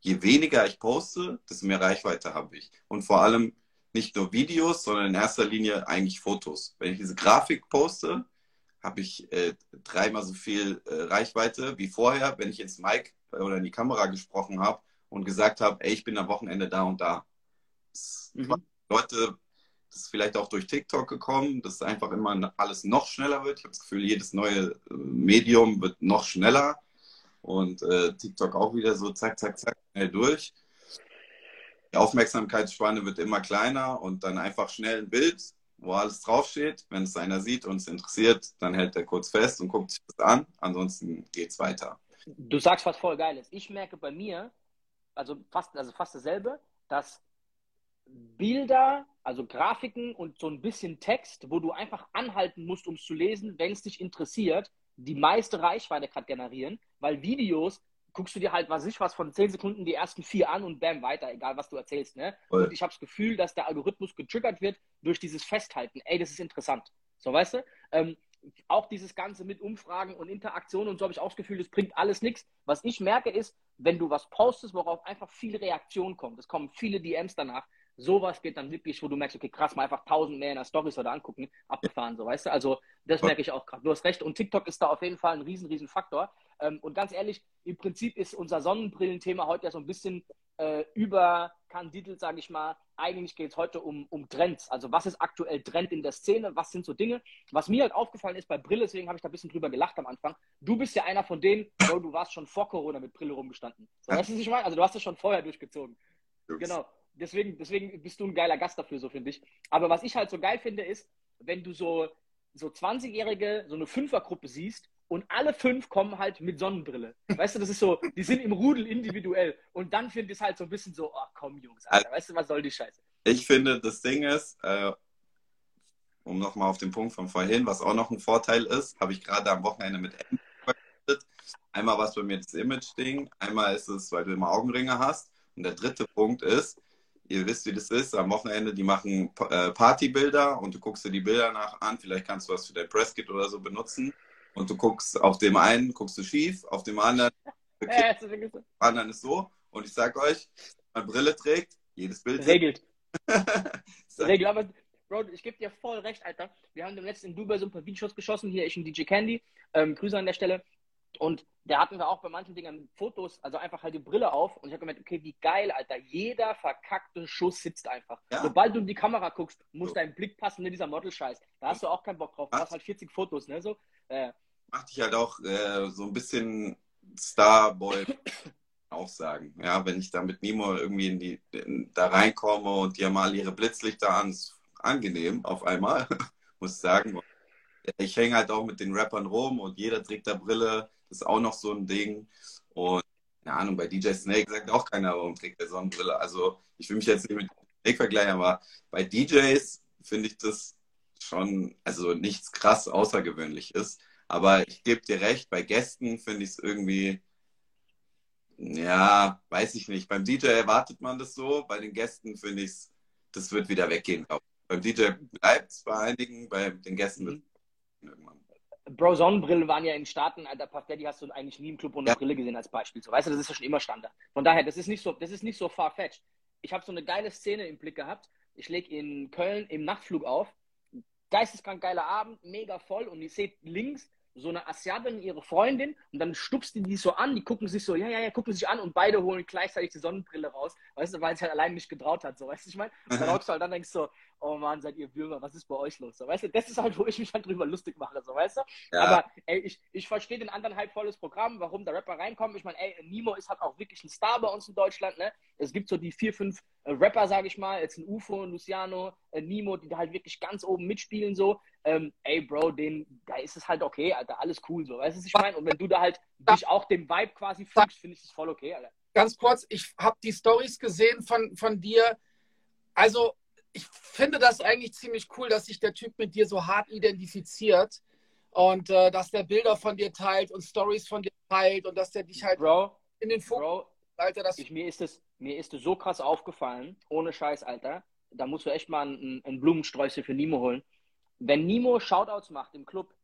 Speaker 3: Je weniger ich poste, desto mehr Reichweite habe ich. Und vor allem nicht nur Videos, sondern in erster Linie eigentlich Fotos. Wenn ich diese Grafik poste, habe ich äh, dreimal so viel äh, Reichweite wie vorher, wenn ich ins Mic oder in die Kamera gesprochen habe und gesagt habe, ey, ich bin am Wochenende da und da. Mhm. Leute das ist vielleicht auch durch TikTok gekommen, dass einfach immer alles noch schneller wird. Ich habe das Gefühl, jedes neue äh, Medium wird noch schneller. Und äh, TikTok auch wieder so zack, zack, zack, schnell durch. Die Aufmerksamkeitsspanne wird immer kleiner und dann einfach schnell ein Bild, wo alles draufsteht. Wenn es einer sieht und es interessiert, dann hält er kurz fest und guckt sich das an. Ansonsten geht es weiter.
Speaker 1: Du sagst was voll Geiles. Ich merke bei mir, also fast, also fast dasselbe, dass Bilder, also Grafiken und so ein bisschen Text, wo du einfach anhalten musst, um es zu lesen, wenn es dich interessiert, die meiste Reichweite gerade generieren, weil Videos guckst du dir halt, was ich was, von 10 Sekunden die ersten vier an und bam, weiter, egal was du erzählst. Ne? Und ich habe das Gefühl, dass der Algorithmus getriggert wird durch dieses Festhalten. Ey, das ist interessant. So, weißt du? Ähm, auch dieses Ganze mit Umfragen und Interaktionen und so habe ich auch das Gefühl, das bringt alles nichts. Was ich merke ist, wenn du was postest, worauf einfach viel Reaktion kommt, es kommen viele DMs danach, sowas geht dann wirklich, wo du merkst, okay, krass, mal einfach tausend mehr in der Stories oder angucken, abgefahren, so, weißt du? Also, das merke ich auch gerade. Du hast recht. Und TikTok ist da auf jeden Fall ein riesen, riesen Faktor. Ähm, und ganz ehrlich, im Prinzip ist unser Sonnenbrillenthema heute ja so ein bisschen äh, überkandidelt, sage ich mal. Eigentlich geht es heute um, um Trends. Also, was ist aktuell Trend in der Szene? Was sind so Dinge? Was mir halt aufgefallen ist bei Brille, deswegen habe ich da ein bisschen drüber gelacht am Anfang. Du bist ja einer von denen, oh, du warst schon vor Corona mit Brille rumgestanden. So, weißt du, was ich meine? Also, du hast es schon vorher durchgezogen. Genau deswegen, deswegen bist du ein geiler Gast dafür, so finde ich. Aber was ich halt so geil finde, ist, wenn du so, so 20-Jährige, so eine Fünfergruppe siehst und alle fünf kommen halt mit Sonnenbrille. Weißt du, das ist so, die sind im Rudel individuell. Und dann finde ich es halt so ein bisschen so, ach komm, Jungs, Alter, weißt du, was soll die Scheiße?
Speaker 3: Ich finde, das Ding ist, äh, um nochmal auf den Punkt von vorhin, was auch noch ein Vorteil ist, habe ich gerade am Wochenende mit gearbeitet. Einmal war es bei mir das Image-Ding, einmal ist es, weil du immer Augenringe hast. Und der dritte Punkt ist, ihr wisst, wie das ist, am Wochenende, die machen äh, Partybilder und du guckst dir die Bilder nach an, vielleicht kannst du was für dein Presskit oder so benutzen. Und du guckst auf dem einen, guckst du schief, auf dem anderen, okay, anderen ist so. Und ich sag euch, wenn man Brille trägt, jedes Bild
Speaker 1: regelt. regelt, aber Bro, ich gebe dir voll recht, Alter. Wir haben dem letzten in Dubai so ein paar Videos geschossen, hier ich und DJ Candy, ähm, Grüße an der Stelle und da hatten wir auch bei manchen Dingen Fotos, also einfach halt die Brille auf und ich habe gemerkt, okay, wie geil, Alter. Jeder verkackte Schuss sitzt einfach. Ja. Sobald du in die Kamera guckst, muss so. dein Blick passen, in dieser Model-Scheiß. Da hast du auch keinen Bock drauf. Du hast halt 40 Fotos, ne? So,
Speaker 3: äh. Macht dich halt auch äh, so ein bisschen Starboy auch sagen. Ja, wenn ich da mit Nimo irgendwie in die, in, da reinkomme und die haben mal ihre Blitzlichter an, ist angenehm auf einmal, muss ich sagen. Ich hänge halt auch mit den Rappern rum und jeder trägt da Brille ist auch noch so ein Ding. Und keine Ahnung, bei DJ Snake sagt auch keiner, warum trägt der Sonnenbrille. Also ich will mich jetzt nicht mit Snake vergleichen, aber bei DJs finde ich das schon, also nichts krass Außergewöhnliches. Aber ich gebe dir recht, bei Gästen finde ich es irgendwie, ja, weiß ich nicht. Beim DJ erwartet man das so, bei den Gästen finde ich es, das wird wieder weggehen. Beim DJ bleibt es bei einigen, bei den Gästen wird
Speaker 1: es irgendwann. Bro, Sonnenbrillen waren ja in Staaten, Alter, Puff Daddy hast du eigentlich nie im Club ohne ja. Brille gesehen als Beispiel. So, weißt du, das ist ja schon immer Standard. Von daher, das ist nicht so, das ist nicht so far-fetched. Ich habe so eine geile Szene im Blick gehabt. Ich lege in Köln im Nachtflug auf. Geisteskrank geiler Abend, mega voll und ihr seht links so eine Asiatin, ihre Freundin, und dann stupst die die so an, die gucken sich so, ja, ja, ja, gucken sich an und beide holen gleichzeitig die Sonnenbrille raus, weißt du, weil es halt allein nicht getraut hat, so, weißt du, ich meine? Und dann hockst du halt dann denkst so, oh Mann, seid ihr Würmer, was ist bei euch los, so, weißt du, das ist halt, wo ich mich halt drüber lustig mache, so, weißt du? Ja. Aber, ey, ich, ich verstehe den anderen halt volles Programm, warum der Rapper reinkommt, ich meine, ey, Nemo ist halt auch wirklich ein Star bei uns in Deutschland, ne? Es gibt so die vier, fünf äh, Rapper, sage ich mal, jetzt ein UFO, Luciano, äh, Nemo, die da halt wirklich ganz oben mitspielen, so, ähm, ey, Bro, den, da ist es halt okay, Alter, alles cool, so, weißt du, was ich meine? Und wenn du da halt dich auch dem Vibe quasi fügst, finde ich das voll okay, Alter.
Speaker 2: Ganz kurz, ich habe die Stories gesehen von, von dir. Also, ich finde das eigentlich ziemlich cool, dass sich der Typ mit dir so hart identifiziert und äh, dass der Bilder von dir teilt und Stories von dir teilt und dass der dich halt
Speaker 1: Bro, in den Fokus. Bro, Alter, das ich, mir ist es mir ist es so krass aufgefallen, ohne Scheiß, Alter. Da musst du echt mal einen, einen Blumensträuße für Nimo holen wenn Nimo Shoutouts macht im Club,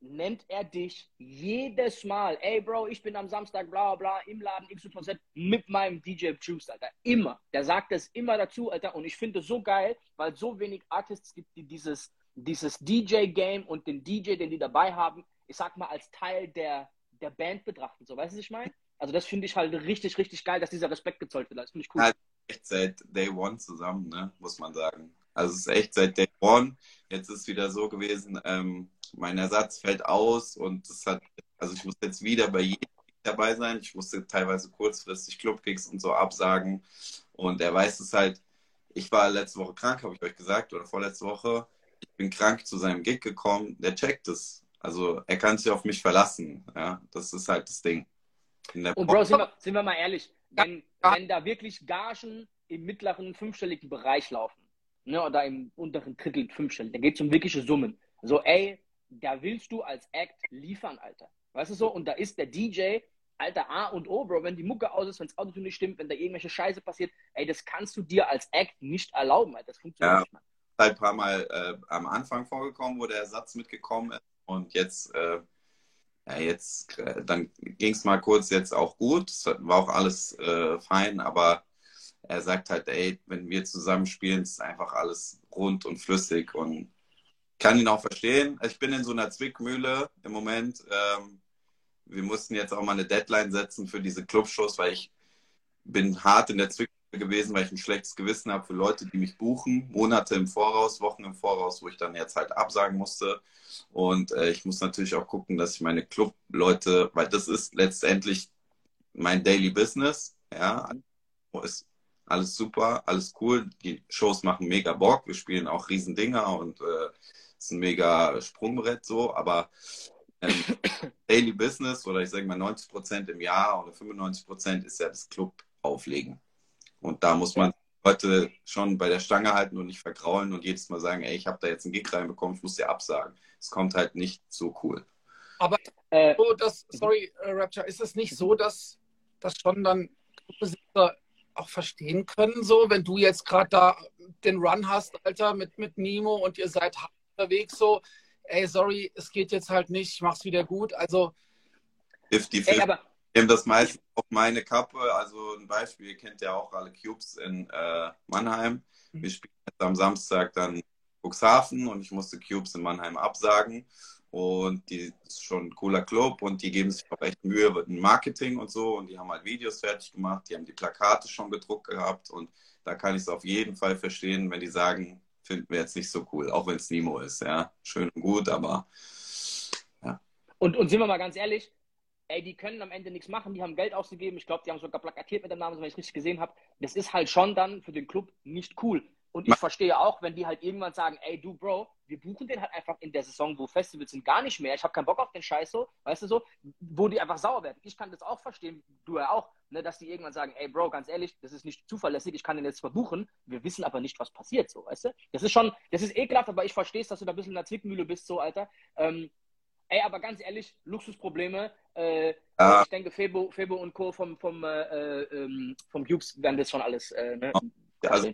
Speaker 1: nennt er dich jedes Mal, ey Bro, ich bin am Samstag bla bla im Laden XYZ mit meinem DJ Juice, Alter. Immer. Der sagt es immer dazu, Alter. Und ich finde es so geil, weil es so wenig Artists gibt, die dieses, dieses DJ-Game und den DJ, den die dabei haben, ich sag mal, als Teil der, der Band betrachten. So, weißt du, was ich meine? Also das finde ich halt richtig, richtig geil, dass dieser Respekt gezollt wird. Das finde ich cool.
Speaker 3: Halt echt seit Day One zusammen, ne? muss man sagen. Also es ist echt seit Day One. Jetzt ist es wieder so gewesen, ähm, mein Ersatz fällt aus und es hat, also ich muss jetzt wieder bei jedem dabei sein. Ich musste teilweise kurzfristig Clubkicks und so absagen. Und er weiß es halt, ich war letzte Woche krank, habe ich euch gesagt, oder vorletzte Woche. Ich bin krank zu seinem Gig gekommen. Der checkt es. Also er kann sich auf mich verlassen. Ja, das ist halt das Ding.
Speaker 1: Und Bro, sind wir, sind wir mal ehrlich, wenn, wenn da wirklich Gagen im mittleren fünfstelligen Bereich laufen, ne, oder im unteren Drittel fünfstellig. Da geht es um wirkliche Summen. So, ey, da willst du als Act liefern, Alter. Weißt du so? Und da ist der DJ, Alter, A und O, Bro, wenn die Mucke aus ist, wenn das Auto nicht stimmt, wenn da irgendwelche Scheiße passiert, ey, das kannst du dir als Act nicht erlauben, Alter. Das funktioniert ja, nicht,
Speaker 3: Mann. Halt ein paar Mal äh, am Anfang vorgekommen, wo der Ersatz mitgekommen ist. Und jetzt, äh, ja, jetzt, äh, dann ging es mal kurz jetzt auch gut. Es war auch alles äh, fein, aber er sagt halt, ey, wenn wir zusammen spielen, ist einfach alles rund und flüssig und kann ihn auch verstehen. Ich bin in so einer Zwickmühle im Moment. Ähm, wir mussten jetzt auch mal eine Deadline setzen für diese Clubshows, weil ich bin hart in der Zwickmühle gewesen, weil ich ein schlechtes Gewissen habe für Leute, die mich buchen, Monate im Voraus, Wochen im Voraus, wo ich dann jetzt halt absagen musste. Und äh, ich muss natürlich auch gucken, dass ich meine Clubleute, weil das ist letztendlich mein Daily Business, ja, ist alles super, alles cool. Die Shows machen mega Bock. Wir spielen auch Riesendinger und äh, ist ein mega Sprungbrett so, aber ähm, Daily Business oder ich sage mal 90 Prozent im Jahr oder 95 Prozent ist ja das Club auflegen. Und da muss man Leute schon bei der Stange halten und nicht vergraulen und jedes Mal sagen, ey, ich habe da jetzt einen Gig reinbekommen, ich muss dir absagen. Es kommt halt nicht so cool.
Speaker 2: Aber äh, so, dass, sorry, äh, Rapture, ist es nicht so, dass das schon dann Besitzer auch verstehen können, so, wenn du jetzt gerade da den Run hast, Alter, mit, mit Nemo und ihr seid unterwegs, so, ey, sorry, es geht jetzt halt nicht, ich mach's wieder gut. Also.
Speaker 3: 50, 50. aber nehme das meistens auf meine Kappe. Also ein Beispiel, ihr kennt ja auch alle Cubes in äh, Mannheim. Wir mhm. spielen jetzt am Samstag dann Cuxhaven und ich musste Cubes in Mannheim absagen. Und die ist schon ein cooler Club und die geben sich auch echt Mühe mit Marketing und so. Und die haben halt Videos fertig gemacht, die haben die Plakate schon gedruckt gehabt. Und da kann ich es auf jeden Fall verstehen, wenn die sagen, finden wir jetzt nicht so cool, auch wenn es Nemo ist. Ja, schön und gut, aber ja.
Speaker 1: Und, und sind wir mal ganz ehrlich, ey, die können am Ende nichts machen, die haben Geld ausgegeben. Ich glaube, die haben sogar plakatiert mit dem Namen, wenn ich richtig gesehen habe. Das ist halt schon dann für den Club nicht cool. Und ich verstehe auch, wenn die halt irgendwann sagen, ey, du Bro, wir buchen den halt einfach in der Saison, wo Festivals sind, gar nicht mehr. Ich habe keinen Bock auf den Scheiß so, weißt du so, wo die einfach sauer werden. Ich kann das auch verstehen, du ja auch, ne, dass die irgendwann sagen, ey Bro, ganz ehrlich, das ist nicht zuverlässig, ich kann den jetzt verbuchen, wir wissen aber nicht, was passiert, so, weißt du? Das ist schon, das ist ekelhaft, aber ich verstehe es, dass du da ein bisschen in der Zwickmühle bist, so, Alter. Ähm, ey, aber ganz ehrlich, Luxusprobleme, äh, ja. ich denke, Febo, Febo und Co. vom, vom, äh, äh, ähm, vom Cubes werden das schon alles, äh, ne?
Speaker 3: Ja, also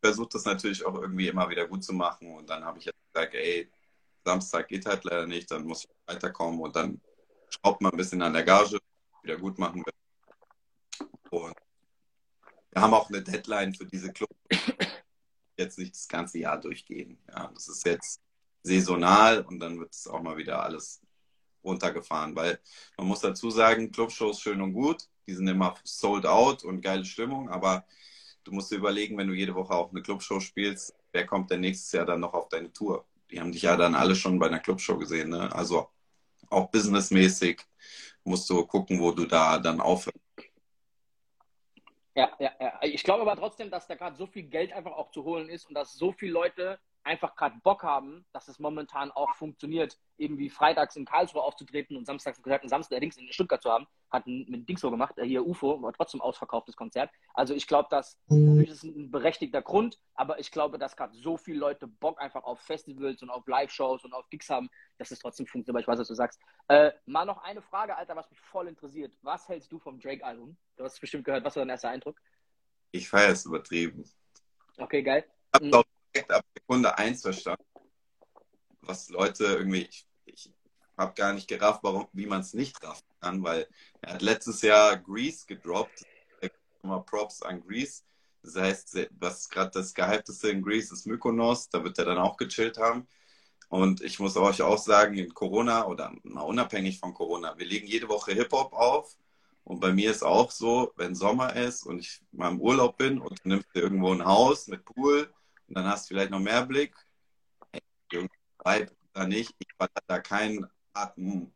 Speaker 3: versuche das natürlich auch irgendwie immer wieder gut zu machen. Und dann habe ich jetzt gesagt, ey, Samstag geht halt leider nicht, dann muss ich weiterkommen und dann schraubt man ein bisschen an der Gage, wieder gut machen will. Und wir haben auch eine Deadline für diese Club. Jetzt nicht das ganze Jahr durchgehen. Ja, das ist jetzt saisonal und dann wird es auch mal wieder alles runtergefahren, weil man muss dazu sagen, Clubshows schön und gut, die sind immer sold out und geile Stimmung, aber du musst dir überlegen, wenn du jede Woche auch eine Clubshow spielst, wer kommt denn nächstes Jahr dann noch auf deine Tour? Die haben dich ja dann alle schon bei einer Clubshow gesehen. Ne? Also auch businessmäßig musst du gucken, wo du da dann aufhörst.
Speaker 1: Ja, ja, ja. Ich glaube aber trotzdem, dass da gerade so viel Geld einfach auch zu holen ist und dass so viele Leute einfach gerade Bock haben, dass es momentan auch funktioniert, irgendwie freitags in Karlsruhe aufzutreten und samstags einen Samstag allerdings in Stuttgart zu haben. Hat mit Ding so gemacht, äh, hier UFO, war trotzdem ausverkauftes Konzert. Also ich glaube, dass mhm. ist ein berechtigter Grund, aber ich glaube, dass gerade so viele Leute Bock einfach auf Festivals und auf Live-Shows und auf Gigs haben, dass es trotzdem funktioniert, aber ich weiß, was du sagst. Äh, mal noch eine Frage, Alter, was mich voll interessiert. Was hältst du vom Drake-Album? Du hast es bestimmt gehört. Was war dein erster Eindruck?
Speaker 3: Ich feiere es übertrieben.
Speaker 1: Okay, geil.
Speaker 3: Ich habe direkt ab Sekunde 1 verstanden, was Leute irgendwie, ich, ich habe gar nicht gerafft, warum, wie man es nicht raffen kann, weil er hat letztes Jahr Grease gedroppt. Mal Props an Grease. Das heißt, was gerade das gehypteste in Greece ist Mykonos, da wird er dann auch gechillt haben. Und ich muss euch auch sagen, in Corona oder mal unabhängig von Corona, wir legen jede Woche Hip-Hop auf. Und bei mir ist auch so, wenn Sommer ist und ich mal im Urlaub bin und du nimmst dir irgendwo ein Haus mit Pool und dann hast du vielleicht noch mehr Blick. Vibe da nicht. Ich war da kein Atem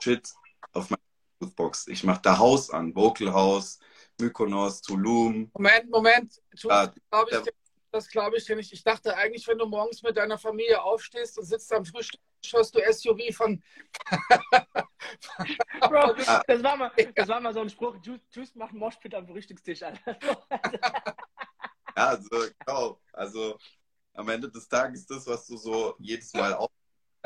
Speaker 3: Shit auf meiner Bluetooth-Box. Ich mache da Haus an, Vocal House, Mykonos, Tulum.
Speaker 2: Moment, Moment. Ja, glaub ich, das glaube ich dir nicht. Ich dachte eigentlich, wenn du morgens mit deiner Familie aufstehst und sitzt am Frühstück, schaust du SUV von.
Speaker 1: Bro, das war, mal, das war mal so ein Spruch: Juice, macht Moshpit am Frühstückstisch, Alter.
Speaker 3: Ja, also, genau. Also, am Ende des Tages das, was du so jedes Mal auch.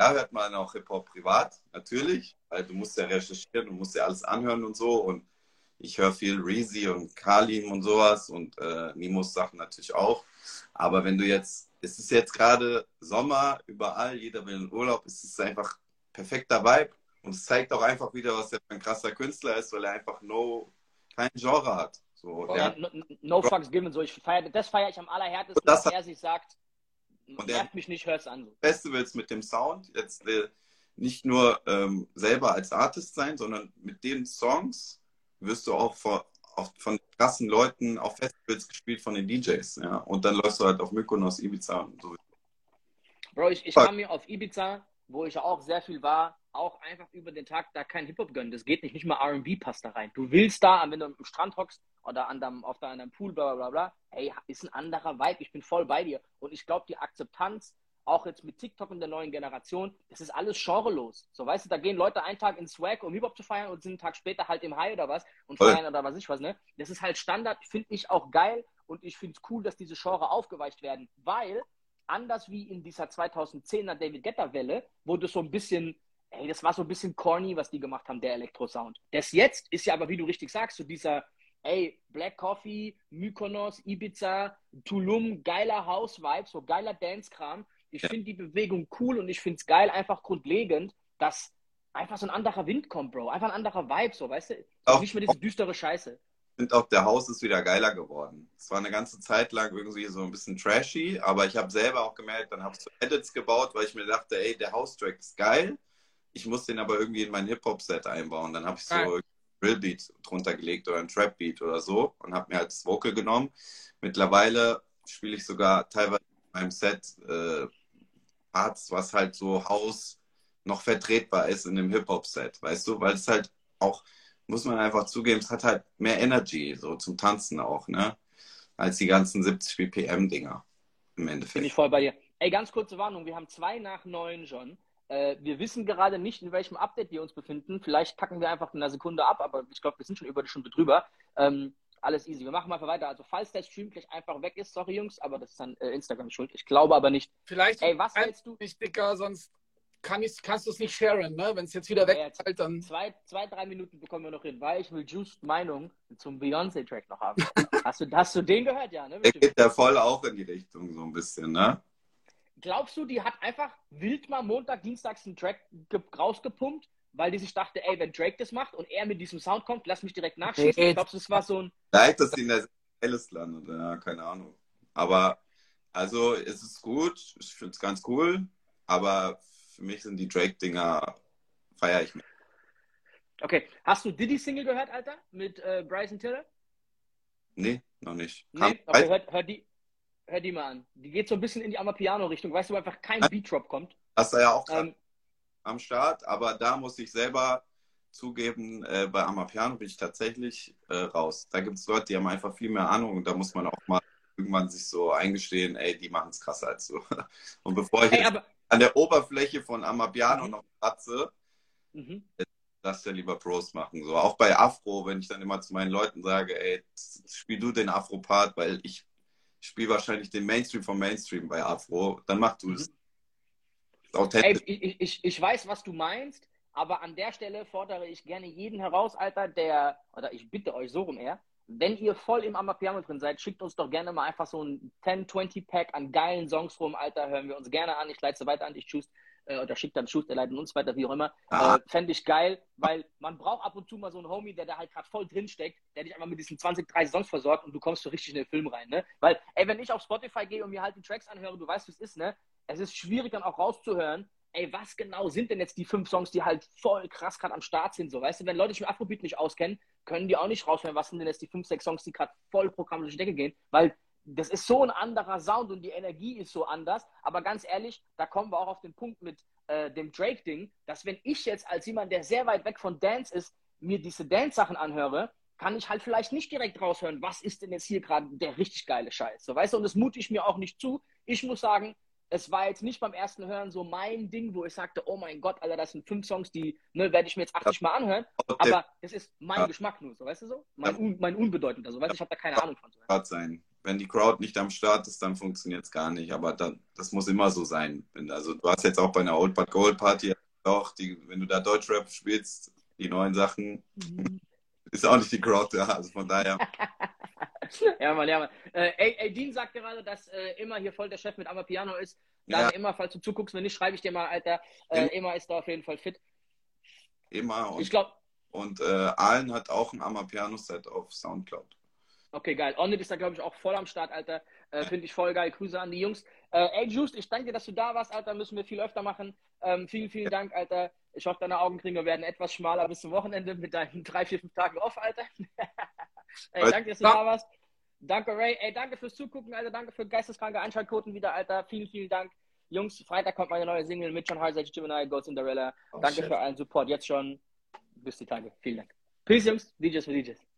Speaker 3: Da hört man auch Hip-Hop privat, natürlich, weil du musst ja recherchieren, du musst ja alles anhören und so. Und ich höre viel Reezy und Kalim und sowas und äh, Nimos Sachen natürlich auch. Aber wenn du jetzt, es ist jetzt gerade Sommer, überall, jeder will in Urlaub, es ist einfach perfekter Vibe. Und es zeigt auch einfach wieder, was er für ein krasser Künstler ist, weil er einfach no, kein Genre hat. So,
Speaker 1: ja, no, no, fucks given. So, ich feier, das feiere ich am allerhärtesten, dass er sich sagt, und nervt mich nicht, hör's an.
Speaker 3: Festivals mit dem Sound, jetzt will nicht nur ähm, selber als Artist sein, sondern mit den Songs wirst du auch vor, auch von krassen Leuten auf Festivals gespielt von den DJs. Ja? Und dann läufst du halt auf Mykonos, Ibiza und so.
Speaker 1: Bro, ich, ich kam mir auf Ibiza, wo ich auch sehr viel war, auch einfach über den Tag da kein Hip-Hop gönnen. Das geht nicht, nicht mal RB passt da rein. Du willst da, wenn du am Strand hockst oder an deinem, auf deinem Pool, bla bla bla, hey, ist ein anderer Vibe, ich bin voll bei dir. Und ich glaube, die Akzeptanz, auch jetzt mit TikTok und der neuen Generation, das ist alles genrelos. So, weißt du, da gehen Leute einen Tag in Swag, um Hip-Hop zu feiern und sind einen Tag später halt im High oder was und feiern oder was ich was, ne? Das ist halt Standard, finde ich auch geil und ich finde es cool, dass diese Genre aufgeweicht werden, weil anders wie in dieser 2010er David Guetta Welle, das so ein bisschen ey, das war so ein bisschen corny, was die gemacht haben, der Elektro-Sound. Das jetzt ist ja aber, wie du richtig sagst, so dieser, ey, Black Coffee, Mykonos, Ibiza, Tulum, geiler House-Vibe, so geiler Dance-Kram. Ich ja. finde die Bewegung cool und ich finde es geil, einfach grundlegend, dass einfach so ein anderer Wind kommt, Bro. Einfach ein anderer Vibe, so, weißt du? Auch, nicht mehr diese düstere Scheiße.
Speaker 3: Ich finde auch, der Haus ist wieder geiler geworden. Es war eine ganze Zeit lang irgendwie so ein bisschen trashy, aber ich habe selber auch gemerkt, dann habe ich so Edits gebaut, weil ich mir dachte, ey, der House-Track ist geil. Ich muss den aber irgendwie in mein Hip-Hop-Set einbauen. Dann habe ich so. Drill-Beat drunter gelegt oder ein Trap-Beat oder so und habe mir halt das Vocal genommen. Mittlerweile spiele ich sogar teilweise in meinem Set äh, Parts, was halt so Haus noch vertretbar ist in dem Hip-Hop-Set, weißt du? Weil es halt auch, muss man einfach zugeben, es hat halt mehr Energy, so zum Tanzen auch, ne? Als die ganzen 70 BPM-Dinger im Endeffekt.
Speaker 1: Bin ich voll bei dir. Ey, ganz kurze Warnung, wir haben zwei nach neun schon. Äh, wir wissen gerade nicht, in welchem Update wir uns befinden. Vielleicht packen wir einfach in einer Sekunde ab, aber ich glaube, wir sind schon über die Stunde drüber. Ähm, alles easy. Wir machen mal weiter. Also, falls der Stream gleich einfach weg ist, sorry Jungs, aber das ist dann äh, Instagram schuld. Ich glaube aber nicht.
Speaker 2: Vielleicht Ey, was hältst du? Nicht dicker, sonst kann ich, kannst du es nicht sharen, ne? Wenn es jetzt wieder wegfällt, ja, dann.
Speaker 1: Zwei, zwei, drei Minuten bekommen wir noch hin, weil ich will Juice Meinung zum Beyoncé-Track noch haben. hast, du, hast du den gehört, ja? Ne?
Speaker 3: Der geht ja voll auch in die Richtung, so ein bisschen, ne?
Speaker 1: Glaubst du, die hat einfach wild mal Montag, Dienstags einen Track rausgepumpt, weil die sich dachte, ey, wenn Drake das macht und er mit diesem Sound kommt, lass mich direkt nachschießen.
Speaker 3: Nee,
Speaker 1: glaubst du, es war so ein.
Speaker 3: Vielleicht, dass die in der Alice landet, ja, keine Ahnung. Aber, also, es ist gut, ich finde es ganz cool, aber für mich sind die Drake-Dinger, feiere ich nicht.
Speaker 1: Okay, hast du Diddy Single gehört, Alter, mit äh, Bryson Tiller?
Speaker 3: Nee, noch nicht.
Speaker 1: Nee, okay, hört, hört, die, hör die mal an. Die geht so ein bisschen in die Amapiano-Richtung, weißt du, wo einfach kein Beat-Drop kommt.
Speaker 3: Hast du ja auch ähm, am Start, aber da muss ich selber zugeben, äh, bei Amapiano bin ich tatsächlich äh, raus. Da gibt es Leute, die haben einfach viel mehr Ahnung und da muss man auch mal irgendwann sich so eingestehen, ey, die machen es krasser als du. Und bevor ich ey, aber... an der Oberfläche von Amapiano mhm. noch kratze, mhm. lass ja lieber Pros machen. So auch bei Afro, wenn ich dann immer zu meinen Leuten sage, ey, spiel du den Afro-Part, weil ich ich spiele wahrscheinlich den Mainstream vom Mainstream bei Afro, dann mach du es.
Speaker 1: Mhm. Ey, ich, ich, ich weiß, was du meinst, aber an der Stelle fordere ich gerne jeden heraus, Alter, der, oder ich bitte euch so rum eher, wenn ihr voll im Amapiano drin seid, schickt uns doch gerne mal einfach so ein 10-20-Pack an geilen Songs rum, Alter, hören wir uns gerne an. Ich leite weiter an dich, Choose äh, oder schickt dann Schuss, der leitet uns weiter, wie auch immer. Ah. Äh, Fände ich geil, weil man braucht ab und zu mal so einen Homie, der da halt gerade voll drin steckt, der dich einfach mit diesen 20, 30 Songs versorgt und du kommst so richtig in den Film rein, ne? Weil, ey, wenn ich auf Spotify gehe und mir halt die Tracks anhöre, du weißt, wie es ist, ne? Es ist schwierig dann auch rauszuhören, ey, was genau sind denn jetzt die fünf Songs, die halt voll krass gerade am Start sind, so, weißt du? Wenn Leute sich mit Afrobeat nicht auskennen, können die auch nicht raushören, was sind denn jetzt die fünf, sechs Songs, die gerade voll Programm durch die Decke gehen, weil das ist so ein anderer Sound und die Energie ist so anders. Aber ganz ehrlich, da kommen wir auch auf den Punkt mit äh, dem Drake-Ding, dass wenn ich jetzt als jemand, der sehr weit weg von Dance ist, mir diese Dance-Sachen anhöre, kann ich halt vielleicht nicht direkt raushören, was ist denn jetzt hier gerade der richtig geile Scheiß. So, weißt du, und das mute ich mir auch nicht zu. Ich muss sagen, es war jetzt nicht beim ersten Hören so mein Ding, wo ich sagte, oh mein Gott, Alter, das sind fünf Songs, die ne, werde ich mir jetzt 80 Mal anhören. Aber das ist mein ja. Geschmack nur, so weißt du so? Mein, un, mein unbedeutender, so weißt du, ich habe da keine Ahnung von.
Speaker 3: So. Sein wenn die Crowd nicht am Start ist, dann funktioniert es gar nicht. Aber dann, das muss immer so sein. Also du hast jetzt auch bei einer Old But Gold Party auch, die, wenn du da Deutschrap spielst, die neuen Sachen, mhm. ist auch nicht die Crowd da. Also von daher.
Speaker 1: ja, Mann, ja, Mann. Äh, ey, ey, Dean sagt gerade, dass äh, immer hier voll der Chef mit Amapiano ist. Sage ja. immer, falls du zuguckst, wenn nicht, schreibe ich dir mal, Alter. Äh, immer ist da auf jeden Fall fit.
Speaker 3: Immer.
Speaker 1: Und, ich glaube.
Speaker 3: Und äh, Allen hat auch ein Amapiano-Set auf Soundcloud.
Speaker 1: Okay, geil. Onnit ist da, glaube ich, auch voll am Start, Alter. Äh, Finde ich voll geil. Grüße an die Jungs. Äh, ey, Just, ich danke dir, dass du da warst, Alter. Müssen wir viel öfter machen. Ähm, vielen, vielen Dank, Alter. Ich hoffe, deine Augenringe werden etwas schmaler bis zum Wochenende mit deinen drei, vier, fünf Tagen off, Alter. ey, danke, dass du da warst. Danke, Ray. Ey, danke fürs Zugucken, Alter. Danke für geisteskranke Einschaltquoten wieder, Alter. Vielen, vielen Dank. Jungs, Freitag kommt meine neue Single mit John Halsey, Gemini, Go Cinderella. Oh, danke shit. für allen Support jetzt schon. Bis die Tage. Vielen Dank. Peace, Jungs. DJs für DJs.